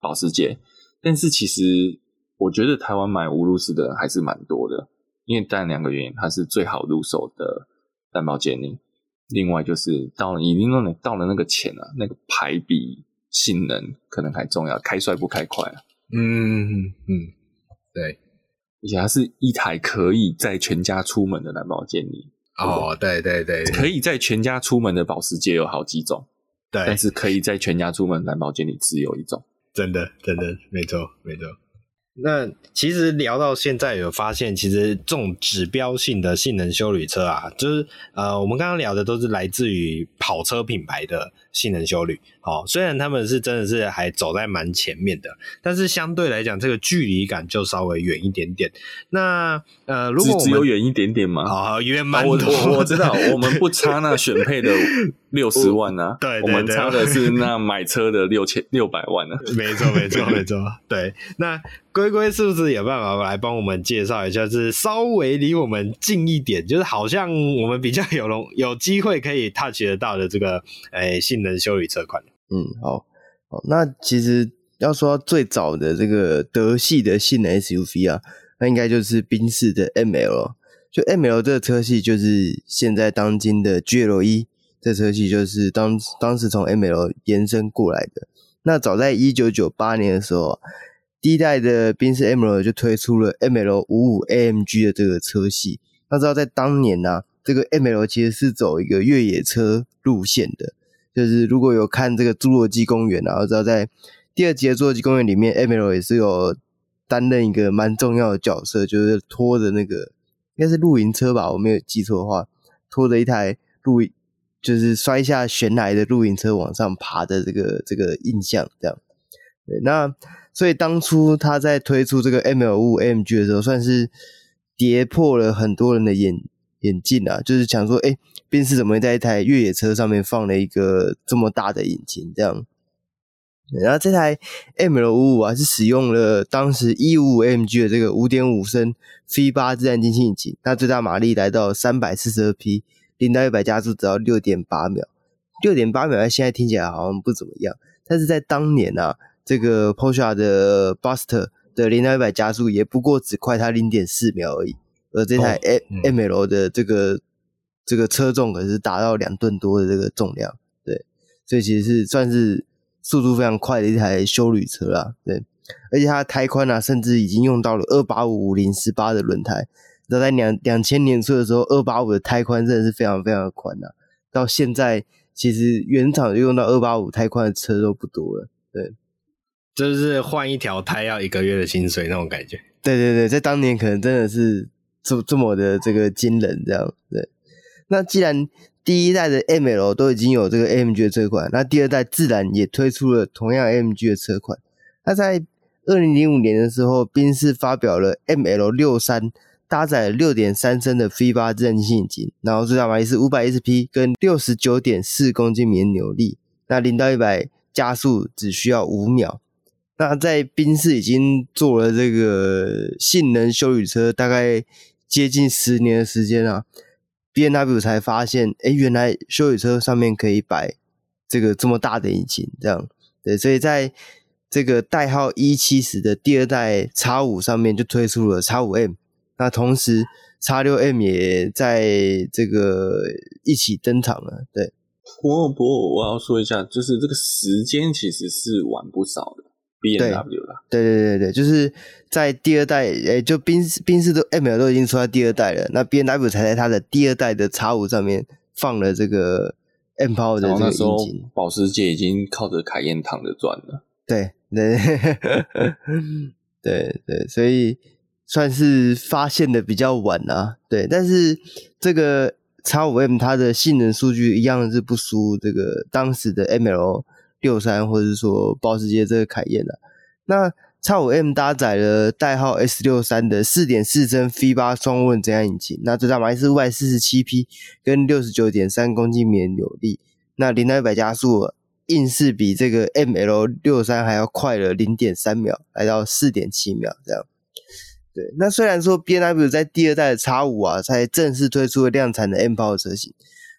保时捷，但是其实我觉得台湾买无路斯的人还是蛮多的，因为当然两个原因，它是最好入手的蓝宝坚尼。另外就是到了已经到了到了那个钱了，那个牌比性能可能还重要，开帅不开快啊。嗯嗯，对，而且它是一台可以载全家出门的蓝宝坚尼。哦，对对对，可以载全家出门的保时捷有好几种，对，但是可以在全家出门蓝宝坚尼只有一种。真的真的没错没错。那其实聊到现在，有发现其实这种指标性的性能修理车啊，就是呃，我们刚刚聊的都是来自于跑车品牌的性能修旅。哦，虽然他们是真的是还走在蛮前面的，但是相对来讲，这个距离感就稍微远一点点。那呃，如果我们只有远一点点吗？啊、哦，远蛮多。我我知道，我们不差那 *laughs* 选配的六十万啊，对，对，对，我们差的是那买车的六千六百万啊。没错，没错，没错。*laughs* 对，那龟龟是不是有办法来帮我们介绍一下？就是稍微离我们近一点，就是好像我们比较有容有机会可以 touch 得到的这个诶、欸、能修理车款。嗯，好，好，那其实要说最早的这个德系的性能 SUV 啊，那应该就是宾士的 ML，就 ML 这个车系就是现在当今的 GLE 这车系，就是当当时从 ML 延伸过来的。那早在一九九八年的时候，第一代的宾士 ML 就推出了 ML 五五 AMG 的这个车系。那知道在当年呢、啊，这个 ML 其实是走一个越野车路线的。就是如果有看这个《侏罗纪公园》，然后知道在第二集的《侏罗纪公园》里面，ML 也是有担任一个蛮重要的角色，就是拖着那个应该是露营车吧，我没有记错的话，拖着一台露营，就是摔下悬崖的露营车往上爬的这个这个印象，这样。对，那所以当初他在推出这个 ML5 M G 的时候，算是跌破了很多人的眼眼镜啊，就是想说，哎，宾士怎么会在一台越野车上面放了一个这么大的引擎，这样。然后这台 ML55 啊，是使用了当时155 AMG 的这个5.5升 V8 自然进气引擎，那最大马力来到342匹，零到一百加速只要6.8秒。6.8秒在现在听起来好像不怎么样，但是在当年啊，这个 Porsche 的 Buster 的零到一百加速也不过只快它0.4秒而已，而这台 ML 的这个、哦嗯、这个车重可是达到两吨多的这个重量，对，所以其实是算是。速度非常快的一台修旅车啦，对，而且它的胎宽啊，甚至已经用到了二八五五零十八的轮胎。那在两两千年初的时候，二八五的胎宽真的是非常非常的宽呐。到现在，其实原厂就用到二八五胎宽的车都不多了，对，就是换一条胎要一个月的薪水那种感觉。对对对，在当年可能真的是这这么的这个惊人，这样对。那既然第一代的 ML 都已经有这个 MG 的车款，那第二代自然也推出了同样 MG 的车款。那在二零零五年的时候，宾士发表了 ML 六三，搭载六点三升的 V 八自然吸引擎，然后最大马力是五百一十匹，跟六十九点四公斤米扭力。那零到一百加速只需要五秒。那在宾士已经做了这个性能休旅车，大概接近十年的时间啊。BMW 才发现，哎，原来休旅车上面可以摆这个这么大的引擎，这样对，所以在这个代号一七十的第二代 X 五上面就推出了 X 五 M，那同时 X 六 M 也在这个一起登场了，对。不过，不过我要说一下，就是这个时间其实是晚不少的。B M W 啦，对对对对，就是在第二代，诶、欸，就宾士宾士都 M L 都已经出来第二代了，那 B N W 才在它的第二代的 X 五上面放了这个 M Power 的这个引擎。保时捷已经靠着凯宴躺着赚了。对对 *laughs* 对对，所以算是发现的比较晚啊。对，但是这个 X 五 M 它的性能数据一样是不输这个当时的 M L。六三，或者说保时捷这个凯宴的，那 X5M 搭载了代号 S 六三的四点四升 V 八双涡轮增压引擎，那最大马力是五百四十七匹，跟六十九点三公斤米的扭力，那零到一百加速硬是比这个 ML 六三还要快了零点三秒，来到四点七秒这样。对，那虽然说 BMW 在第二代的 X 五啊才正式推出了量产的 mpi 车型，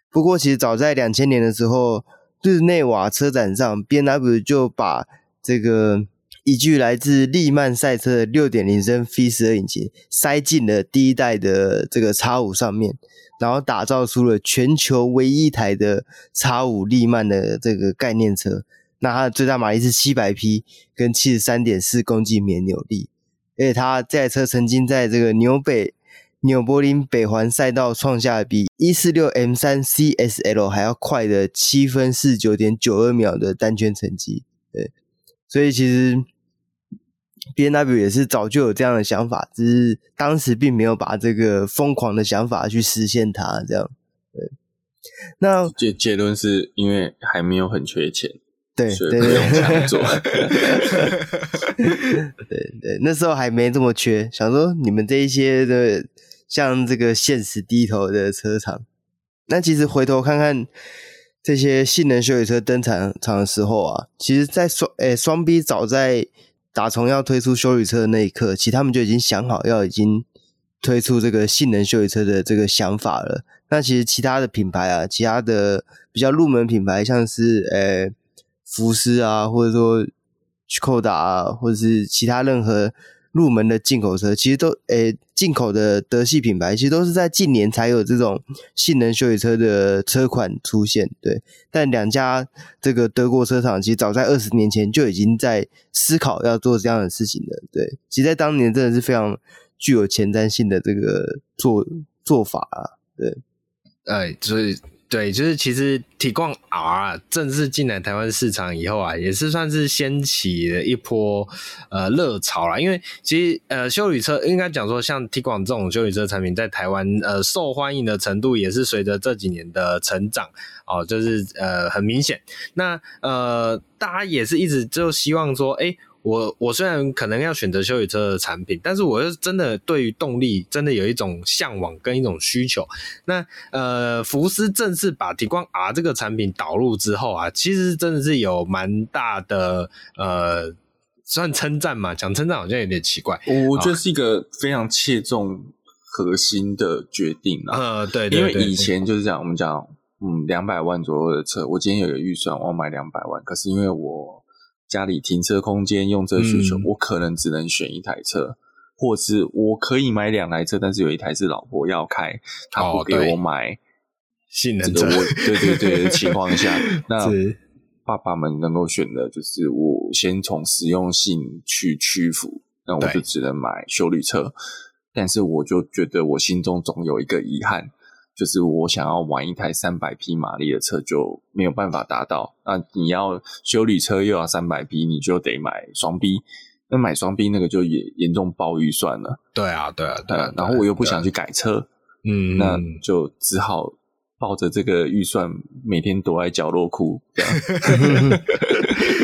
不过其实早在两千年的时候。日内瓦车展上，BMW 就把这个一具来自利曼赛车的六点零升 V 十二引擎塞进了第一代的这个 X 五上面，然后打造出了全球唯一一台的 X 五利曼的这个概念车。那它的最大马力是七百匹，跟七十三点四公斤米扭力。而且它这台车曾经在这个纽北。纽柏林北环赛道创下比一四六 M 三 CSL 还要快的七分四九点九二秒的单圈成绩，对，所以其实 B N W 也是早就有这样的想法，只是当时并没有把这个疯狂的想法去实现它，这样，对。那结结论是因为还没有很缺钱，对，*laughs* 对对对对，那时候还没这么缺，想说你们这一些的。像这个现实低头的车厂，那其实回头看看这些性能修理车登场场的时候啊，其实在双诶双 B 早在打从要推出修理车的那一刻，其实他们就已经想好要已经推出这个性能修理车的这个想法了。那其实其他的品牌啊，其他的比较入门品牌，像是诶福斯啊，或者说斯柯达啊，或者是其他任何。入门的进口车其实都诶，进口的德系品牌其实都是在近年才有这种性能休旅车的车款出现，对。但两家这个德国车厂其实早在二十年前就已经在思考要做这样的事情了，对。其实，在当年真的是非常具有前瞻性的这个做做法啊，对。哎，所以。对，就是其实体广 R 正式进来台湾市场以后啊，也是算是掀起了一波呃热潮啦。因为其实呃休旅车应该讲说，像 Tiguan 这种休旅车产品在台湾呃受欢迎的程度，也是随着这几年的成长哦，就是呃很明显。那呃大家也是一直就希望说，哎。我我虽然可能要选择休旅车的产品，但是我又真的对于动力真的有一种向往跟一种需求。那呃，福斯正式把 Tiguan R 这个产品导入之后啊，其实真的是有蛮大的呃，算称赞嘛？讲称赞好像有点奇怪。我觉得是一个非常切中核心的决定啊。呃，对，因为以前就是这样我们讲嗯两百万左右的车，我今天有个预算，我要买两百万，可是因为我。家里停车空间、用车需求，嗯，我可能只能选一台车，或是我可以买两台车，但是有一台是老婆要开，她不给我买性能车。我对对对的情况下，那 *laughs* 爸爸们能够选的就是我先从实用性去屈服，那我就只能买修理车。但是我就觉得我心中总有一个遗憾。就是我想要玩一台三百匹马力的车就没有办法达到。那你要修理车又要三百匹，你就得买双 B。那买双 B 那个就也严重爆预算了。对啊，对啊，对啊。然后我又不想去改车，嗯，那就只好抱着这个预算每天躲在角落哭。这样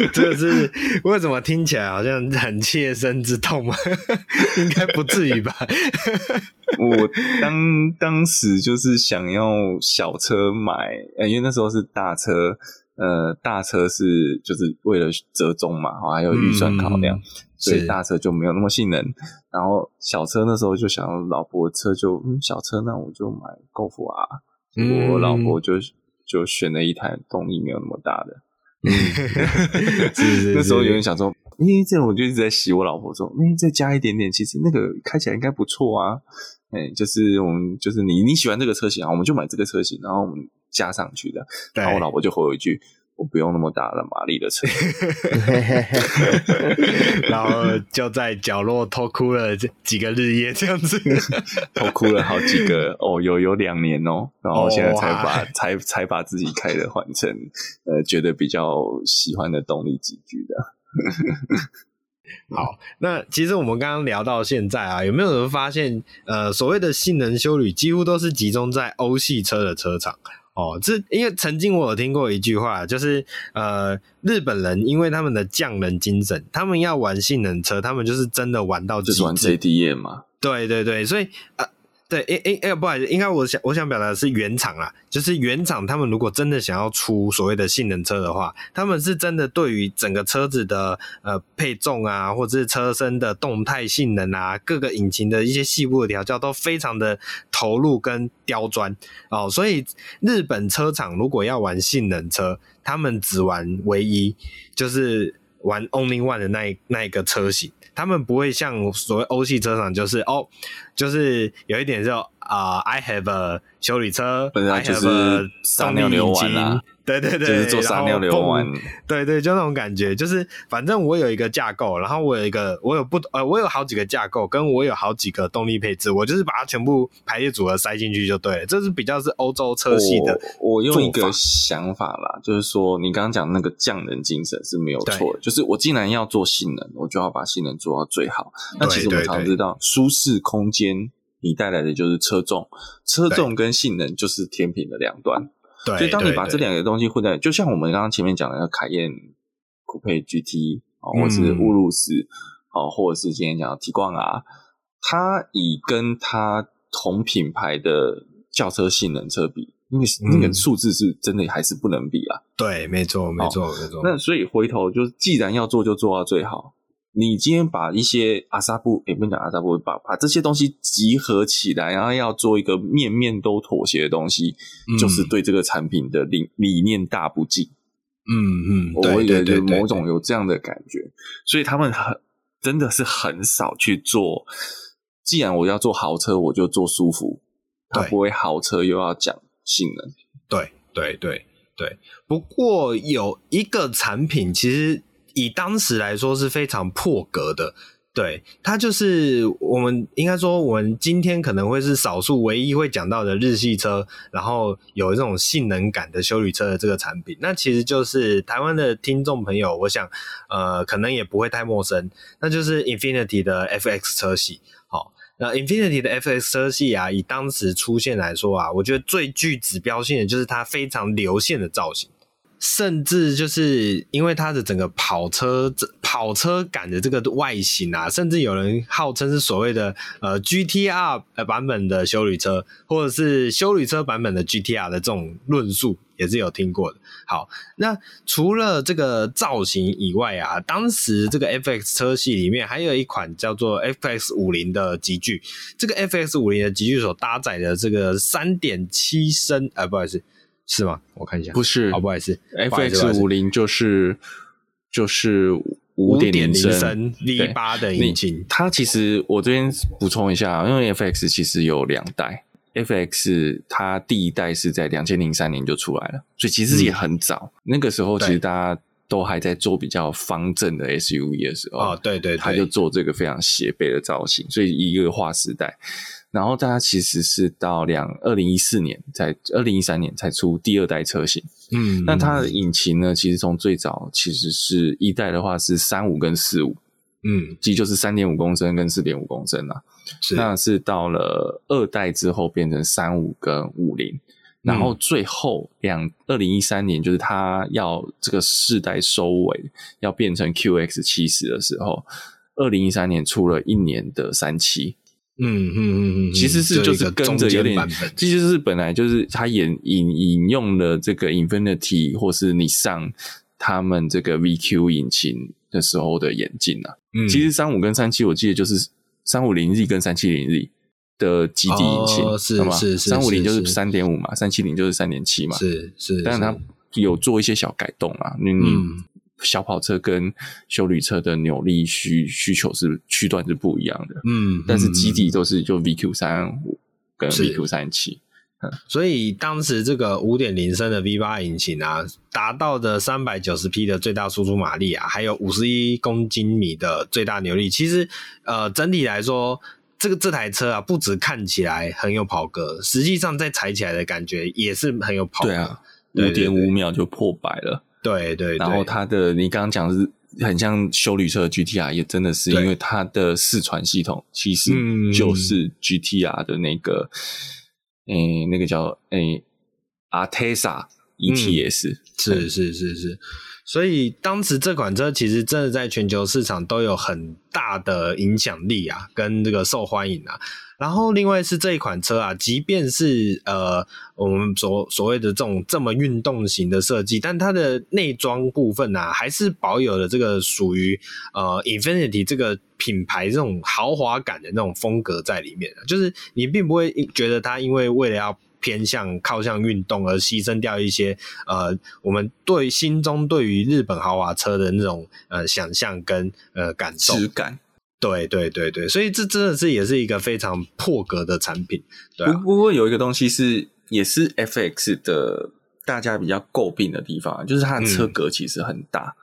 *laughs* 这个是为什么听起来好像很切身之痛吗？*laughs* 应该不至于吧？*laughs* 我当当时就是想要小车买，呃，因为那时候是大车，呃，大车是就是为了折中嘛，还有预算考量，嗯，所以大车就没有那么性能。然后小车那时候就想要老婆车就，就嗯小车，那我就买 Golf R。我老婆就就选了一台动力没有那么大的。嗯，*laughs* 是是是那时候有人想说，哎、欸，这样我就一直在洗我老婆说，哎、欸，再加一点点，其实那个开起来应该不错啊。哎、欸，就是我们就是你你喜欢这个车型啊，我们就买这个车型，然后我们加上去的。然后我老婆就回我一句。我不用那么大的马力的车，*laughs* 然后就在角落偷哭了几个日夜，这样子 *laughs* 偷哭了好几个哦，有有两年哦，然后现在才把、哦、才才把自己开的换成呃觉得比较喜欢的动力级距的。好，那其实我们刚刚聊到现在啊，有没有人发现呃所谓的性能修旅几乎都是集中在欧系车的车厂？哦，这因为曾经我有听过一句话，就是呃，日本人因为他们的匠人精神，他们要玩性能车，他们就是真的玩到就是玩 JDM 嘛。对对对，所以呃。对，诶诶诶，不好意思，应该我想我想表达的是原厂啦，就是原厂他们如果真的想要出所谓的性能车的话，他们是真的对于整个车子的呃配重啊，或者是车身的动态性能啊，各个引擎的一些细部的调教都非常的投入跟刁钻。哦，所以日本车厂如果要玩性能车，他们只玩唯一，就是玩 Only One 的那一那一个车型。他们不会像所谓欧系车厂，就是哦，就是有一点就啊、呃、，I have a 修理车，本来就是撒尿牛丸啊。对对对，就是做撒尿牛丸，对对，就那种感觉，就是反正我有一个架构，然后我有一个，我有不呃，我有好几个架构，跟我有好几个动力配置，我就是把它全部排列组合塞进去就对了。这是比较是欧洲车系的我。我用一个想法啦，就是说你刚刚讲那个匠人精神是没有错的，就是我既然要做性能，我就要把性能做到最好。那其实我们常知道，舒适空间你带来的就是车重，车重跟性能就是天平的两端。对，所以当你把这两个东西混在，就像我们刚刚前面讲的，那凯宴酷配 GT 哦，或者是乌鲁斯哦，或者是今天讲的 Tiguan 啊，它以跟它同品牌的轿车性能车比，那个那个数字是真的还是不能比啊。对，没错，没错，没错。那所以回头就是，既然要做，就做到最好。你今天把一些阿萨布，也不能讲阿萨布，把把这些东西集合起来，然后要做一个面面都妥协的东西，嗯，就是对这个产品的理理念大不敬。嗯嗯，我会觉得某种有这样的感觉，所以他们很真的是很少去做。既然我要做豪车，我就做舒服，他不会豪车又要讲性能。对对对对，不过有一个产品其实。以当时来说是非常破格的，对，它就是我们应该说，我们今天可能会是少数唯一会讲到的日系车，然后有这种性能感的休旅车的这个产品。那其实就是台湾的听众朋友，我想呃可能也不会太陌生，那就是 Infinity 的 FX 车系。好，那 Infinity 的 FX 车系啊，以当时出现来说啊，我觉得最具指标性的就是它非常流线的造型。甚至就是因为它的整个跑车跑车感的这个外形啊，甚至有人号称是所谓的呃 GTR 呃版本的修旅车，或者是修旅车版本的 GTR 的这种论述，也是有听过的。好，那除了这个造型以外啊，当时这个 FX 车系里面还有一款叫做 FX 五零的集聚，这个 FX 五零的集聚所搭载的这个三点七升，呃，不好意思。是吗？我看一下，不是，好，不好意思，FX 五零就是就是五点零升 V 八的引擎。它其实我这边补充一下，因为 FX 其实有两代，FX 它第一代是在两千零三年就出来了，所以其实也很早。嗯、那个时候其实大家都还在做比较方正的 SUV 的时候，哦，对对，对，他就做这个非常斜背的造型，所以一个划时代。然后大家其实是到两二零一四年，才二零一三年才出第二代车型。嗯，那它的引擎呢，其实从最早其实是一代的话是三五跟四五，嗯，即就是三点五公升跟四点五公升啊。是，那是到了二代之后变成三五跟五零，然后最后两二零一三年就是它要这个世代收尾，要变成 QX 七十的时候，二零一三年出了一年的三七。嗯嗯嗯嗯，其实是就是跟着有点，其实是本来就是他引引引用了这个 Infinity 或是你上他们这个 VQ 引擎的时候的眼镜啊。嗯，其实三五跟三七我记得就是三五零 Z 跟三七零 Z 的基地引擎，是是是，三五零就是三点五嘛，三七零就是三点七嘛，是是，但是它有做一些小改动啊，你你。小跑车跟修旅车的扭力需需求是区段是不一样的，嗯，但是基底都是就 VQ 三五跟 VQ 三七，嗯，所以当时这个五点零升的 V 八引擎啊，达到的三百九十匹的最大输出马力啊，还有五十一公斤米的最大扭力，其实呃整体来说，这个这台车啊，不止看起来很有跑格，实际上在踩起来的感觉也是很有跑格，对啊，五点五秒就破百了。对对，然后它的你刚刚讲的是很像修旅车的 GTR，也真的是因为它的四传系统其实就是 GTR 的那个，诶、嗯欸，那个叫诶 Arteza ETS，是是是是，所以当时这款车其实真的在全球市场都有很大的影响力啊，跟这个受欢迎啊。然后，另外是这一款车啊，即便是呃我们所所谓的这种这么运动型的设计，但它的内装部分啊，还是保有了这个属于呃 Infiniti 这个品牌这种豪华感的那种风格在里面。就是你并不会觉得它因为为了要偏向靠向运动而牺牲掉一些呃我们对心中对于日本豪华车的那种呃想象跟呃感受质感。对对对对，所以这真的是也是一个非常破格的产品。对啊，不过有一个东西是也是 FX 的大家比较诟病的地方，就是它的车格其实很大，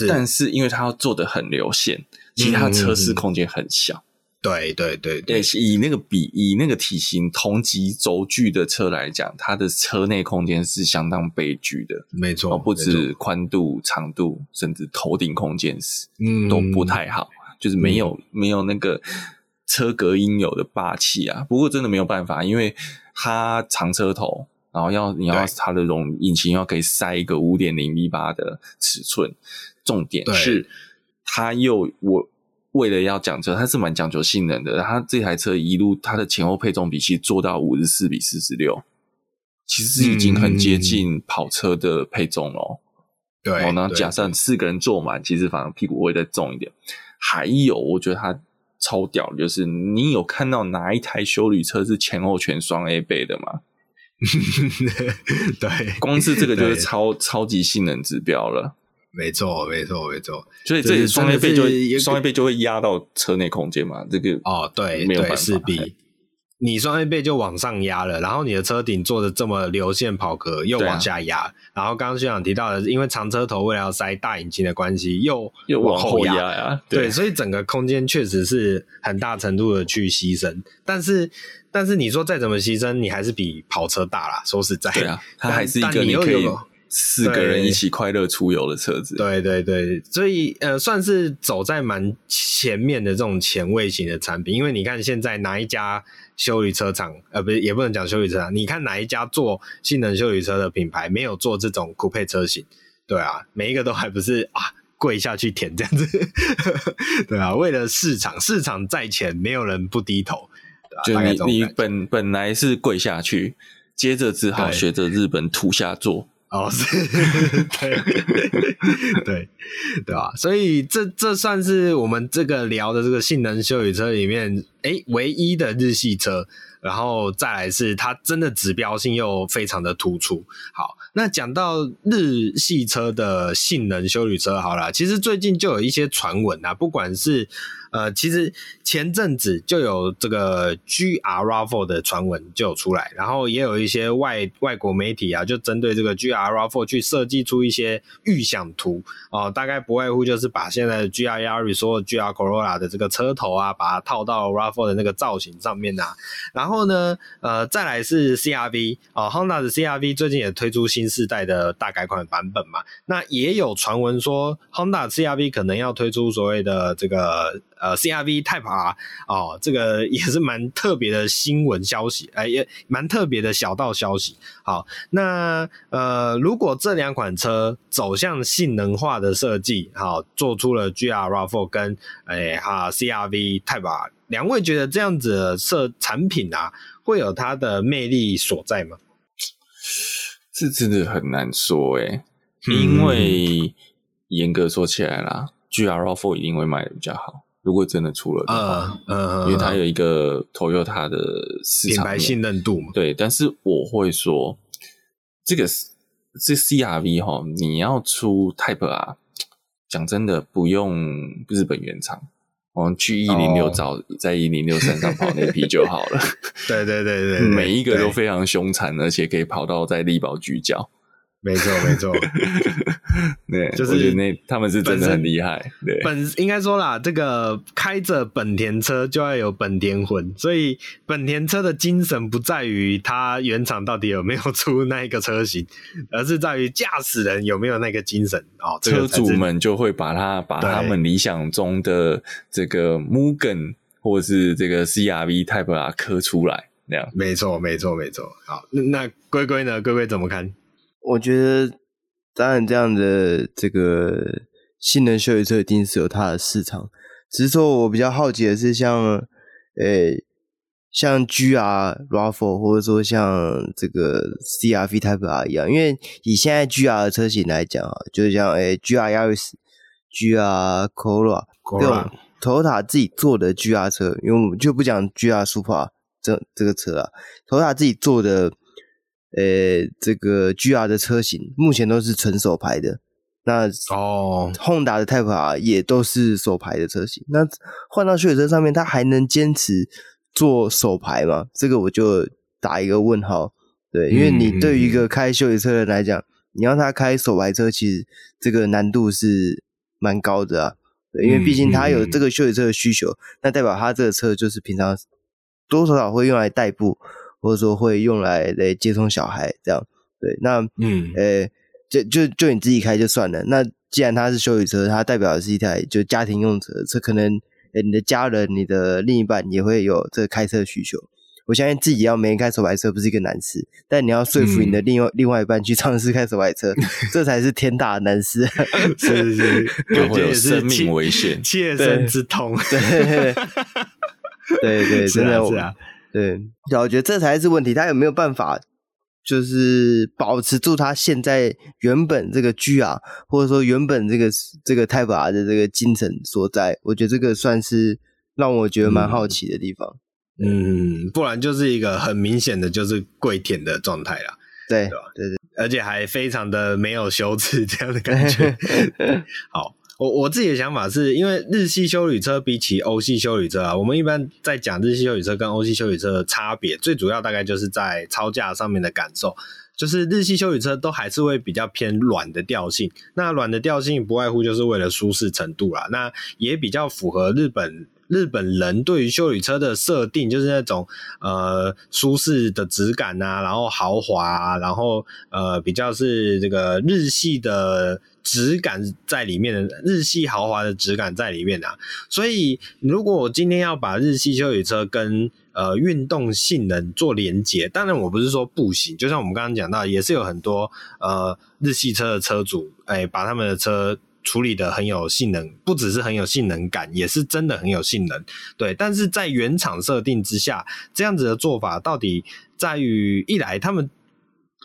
嗯、但是因为它要做的很流线，其实它车室空间很小。嗯嗯嗯对对对对，以那个比以那个体型同级轴距的车来讲，它的车内空间是相当悲剧的。没错，不止宽度、长度，甚至头顶空间是嗯都不太好。就是没有、嗯、没有那个车格应有的霸气啊！不过真的没有办法，因为它长车头，然后要你要它的容引擎要可以塞一个五点零 V 八的尺寸，重点是它又我为了要讲究，它是蛮讲究性能的。它这台车一路它的前后配重比其实做到五十四比四十六，其实已经很接近跑车的配重了。对，然后假设四个人坐满，其实反而屁股会再重一点。还有，我觉得它超屌，就是你有看到哪一台修理车是前后全双 A 倍的吗？*laughs* 对，光是这个就是超超级性能指标了。没错，没错，没错。所以这里双 A 倍就双 A 倍就会压到车内空间嘛？这个哦，对，没有办法，*laughs* 你双 A 臂就往上压了，然后你的车顶做的这么流线跑格又往下压，啊、然后刚刚学长提到的，因为长车头为了要塞大引擎的关系，又又往后压呀，对，对，所以整个空间确实是很大程度的去牺牲。但是，但是你说再怎么牺牲，你还是比跑车大啦。说实在，对啊，它还是一个你可以四个人一起快乐出游的车子。对对对，所以呃，算是走在蛮前面的这种前卫型的产品。因为你看现在哪一家？修理车厂，呃，不是，也不能讲修理车厂。你看哪一家做性能修理车的品牌没有做这种酷配车型？对啊，每一个都还不是啊，跪下去舔这样子。*laughs* 对啊，为了市场，市场在前，没有人不低头。就你你本本来是跪下去，接着只好学着日本土下座。哦，是，对，对，对吧？所以这这算是我们这个聊的这个性能休旅车里面，诶，唯一的日系车。然后再来是它真的指标性又非常的突出。好，那讲到日系车的性能休旅车，好了，其实最近就有一些传闻啊，不管是。呃，其实前阵子就有这个 GR RAV4 的传闻就有出来，然后也有一些外外国媒体啊，就针对这个 GR RAV4 去设计出一些预想图哦、大概不外乎就是把现在的 GR Yaris 所有 GR Corolla 的这个车头啊，把它套到 RAV4 的那个造型上面啊，然后呢，呃，再来是 CRV 哦、呃、Honda 的 CRV 最近也推出新世代的大改款版本嘛，那也有传闻说 Honda CRV 可能要推出所谓的这个。呃，CRV Type R 哦，这个 *laughs* 也是蛮特别的新闻消息，哎、呃，也蛮特别的小道消息。好，那呃，如果这两款车走向性能化的设计，好，做出了 GR RAV4 跟哎哈 CRV Type R，两位觉得这样子的设产品啊，会有它的魅力所在吗？这真的很难说哎，因为严格说起来啦，G R Four 一定会卖的比较好。如果真的出了的话，因为它有一个 Toyota 的市场品牌信任度嘛，对。但是我会说，这个这 CRV 哈，你要出 Type R，讲真的不用日本原厂，我们去一零六找在一零六山上跑那批就好了。*laughs* 对对对对，每一个都非常凶残，而且可以跑到在力宝聚焦。没错，没错，*laughs* 对，就是那他们是真的很厉害。对，本应该说啦，这个开着本田车就要有本田魂，所以本田车的精神不在于它原厂到底有没有出那一个车型，而是在于驾驶人有没有那个精神哦。车主们就会把它把他们理想中的这个 Mugen 或是这个 CRV Type R 刻出来，那样。没错，没错，没错。好，那龟龟呢？龟龟怎么看？我觉得，当然这样的这个性能休理车一定是有它的市场。只是说我比较好奇的是像，诶，像 GR RAV4 或者说像这个 CRV Type R 一样，因为以现在 GR 的车型来讲啊，就是像诶、欸、GR Yaris、GR Corolla 这种 Toyota 自己做的 GR 车，因为我们就不讲 GR Supra 这这个车啊，Toyota 自己做的。呃、欸，这个 GR 的车型目前都是纯手排的。那哦，Honda 的 Type R 也都是手排的车型。那换到休旅车上面，它还能坚持做手牌吗？这个我就打一个问号。对，因为你对于一个开休旅车的人来讲，你要他开手牌车，其实这个难度是蛮高的啊。对，因为毕竟他有这个休旅车的需求，那代表他这个车就是平常多多少少会用来代步。或者说会用来来接送小孩这样，对，那嗯，呃、欸，就就就你自己开就算了。那既然它是休旅车，它代表的是一台就家庭用车，这可能呃、欸、你的家人、你的另一半也会有这个开车需求。我相信自己要没人开手排车不是一个难事，但你要说服你的另外、嗯、另外一半去尝试开手排车，*laughs* 这才是天大的难事。*laughs* 是是 *laughs* 是，感觉也是生命危险、切身之痛。对对对，对，真的是啊。对，我觉得这才是问题。他有没有办法，就是保持住他现在原本这个 G 啊或者说原本这个这个 Type R 的这个精神所在？我觉得这个算是让我觉得蛮好奇的地方。嗯，嗯，不然就是一个很明显的就是跪舔的状态啦。对，对吧？对对，而且还非常的没有羞耻这样的感觉。*laughs* 好。我我自己的想法是因为日系修理车比起欧系修理车啊，我们一般在讲日系修理车跟欧系修理车的差别，最主要大概就是在超架上面的感受。就是日系修理车都还是会比较偏软的调性，那软的调性不外乎就是为了舒适程度啦，那也比较符合日本日本人对于修理车的设定，就是那种呃舒适的质感啊，然后豪华啊，然后呃比较是这个日系的。质感在里面的日系豪华的质感在里面啊，所以如果我今天要把日系修理车跟呃运动性能做连结，当然我不是说不行，就像我们刚刚讲到，也是有很多呃日系车的车主，哎，把他们的车处理的很有性能，不只是很有性能感，也是真的很有性能，对。但是在原厂设定之下，这样子的做法到底在于一来他们。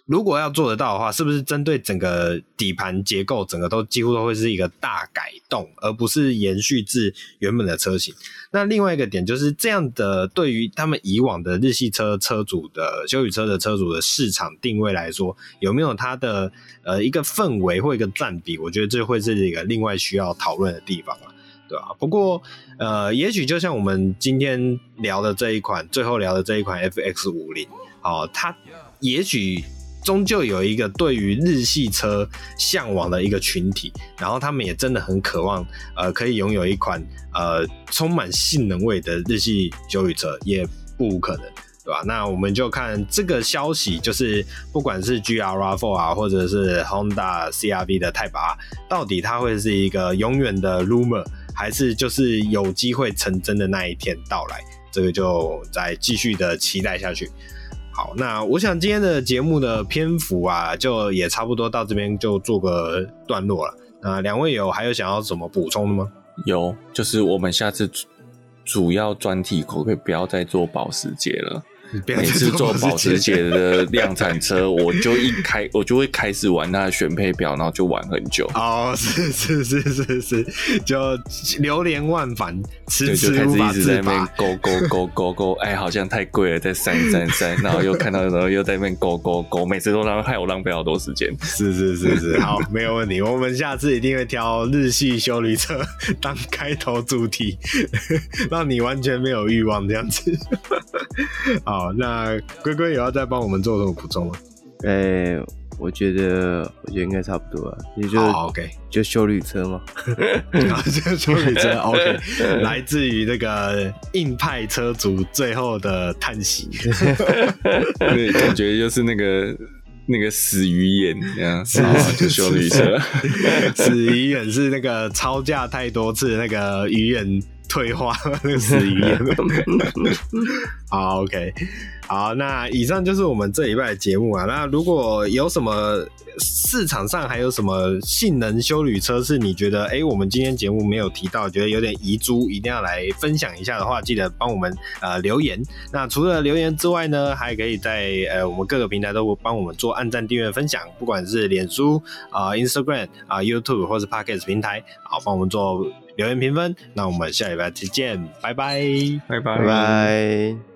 如果要做得到的话，是不是针对整个底盘结构，整个都几乎都会是一个大改动，而不是延续至原本的车型？那另外一个点就是这样的，对于他们以往的日系车车主的休旅车的车主的市场定位来说，有没有它的呃一个氛围或一个占比？我觉得这会是一个另外需要讨论的地方啊，对吧？不过呃，也许就像我们今天聊的这一款，最后聊的这一款 FX 五零，哦，它也许。终究有一个对于日系车向往的一个群体，然后他们也真的很渴望，呃，可以拥有一款呃充满性能味的日系休旅车，也不无可能，对吧？那我们就看这个消息，就是不管是 G R R Four 啊，或者是 Honda CRV 的 Type R，到底它会是一个永远的 rumor，还是就是有机会成真的那一天到来？这个就再继续的期待下去。好，那我想今天的节目的篇幅啊，就也差不多到这边就做个段落了。那两位有还有想要什么补充的吗？有，就是我们下次主要专题可不可以不要再做保时捷了？每次做保时捷的 *laughs* 量产车，我就一开我就会开始玩它的选配表，然后就玩很久。哦，是是是是是，就流连忘返，迟迟就开始一直在那边勾勾勾勾勾，*laughs* 哎，好像太贵了，再删删删，然后又看到，然后又在那边勾勾勾，每次都让害我浪费好多时间。是是是是，好，没有问题，我们下次一定会挑日系修理车当开头主题，*laughs* 让你完全没有欲望这样子。好。好，那龟龟也要再帮我们做什么补充吗？哎、欸，我觉得，我觉得应该差不多了，也就 OK，就修旅车嘛，*laughs* 然后就修旅车 OK，*laughs* 来自于那个硬派车主最后的叹息，*laughs* 对，感觉就是那个那个死鱼眼，啊，就修旅车，死鱼眼是那个超价太多次那个鱼眼。*laughs* 退化那个死鱼眼。*laughs* 好，OK，好，那以上就是我们这一拜的节目啊。那如果有什么市场上还有什么性能修旅车是你觉得哎、我们今天节目没有提到，觉得有点遗珠，一定要来分享一下的话，记得帮我们呃留言。那除了留言之外呢，还可以在呃我们各个平台都帮我们做按赞、订阅、分享，不管是脸书啊、Instagram 啊、YouTube 或是 Podcast 平台，好，帮我们做。留言评分，那我们下礼拜再见，拜拜，拜拜，拜拜。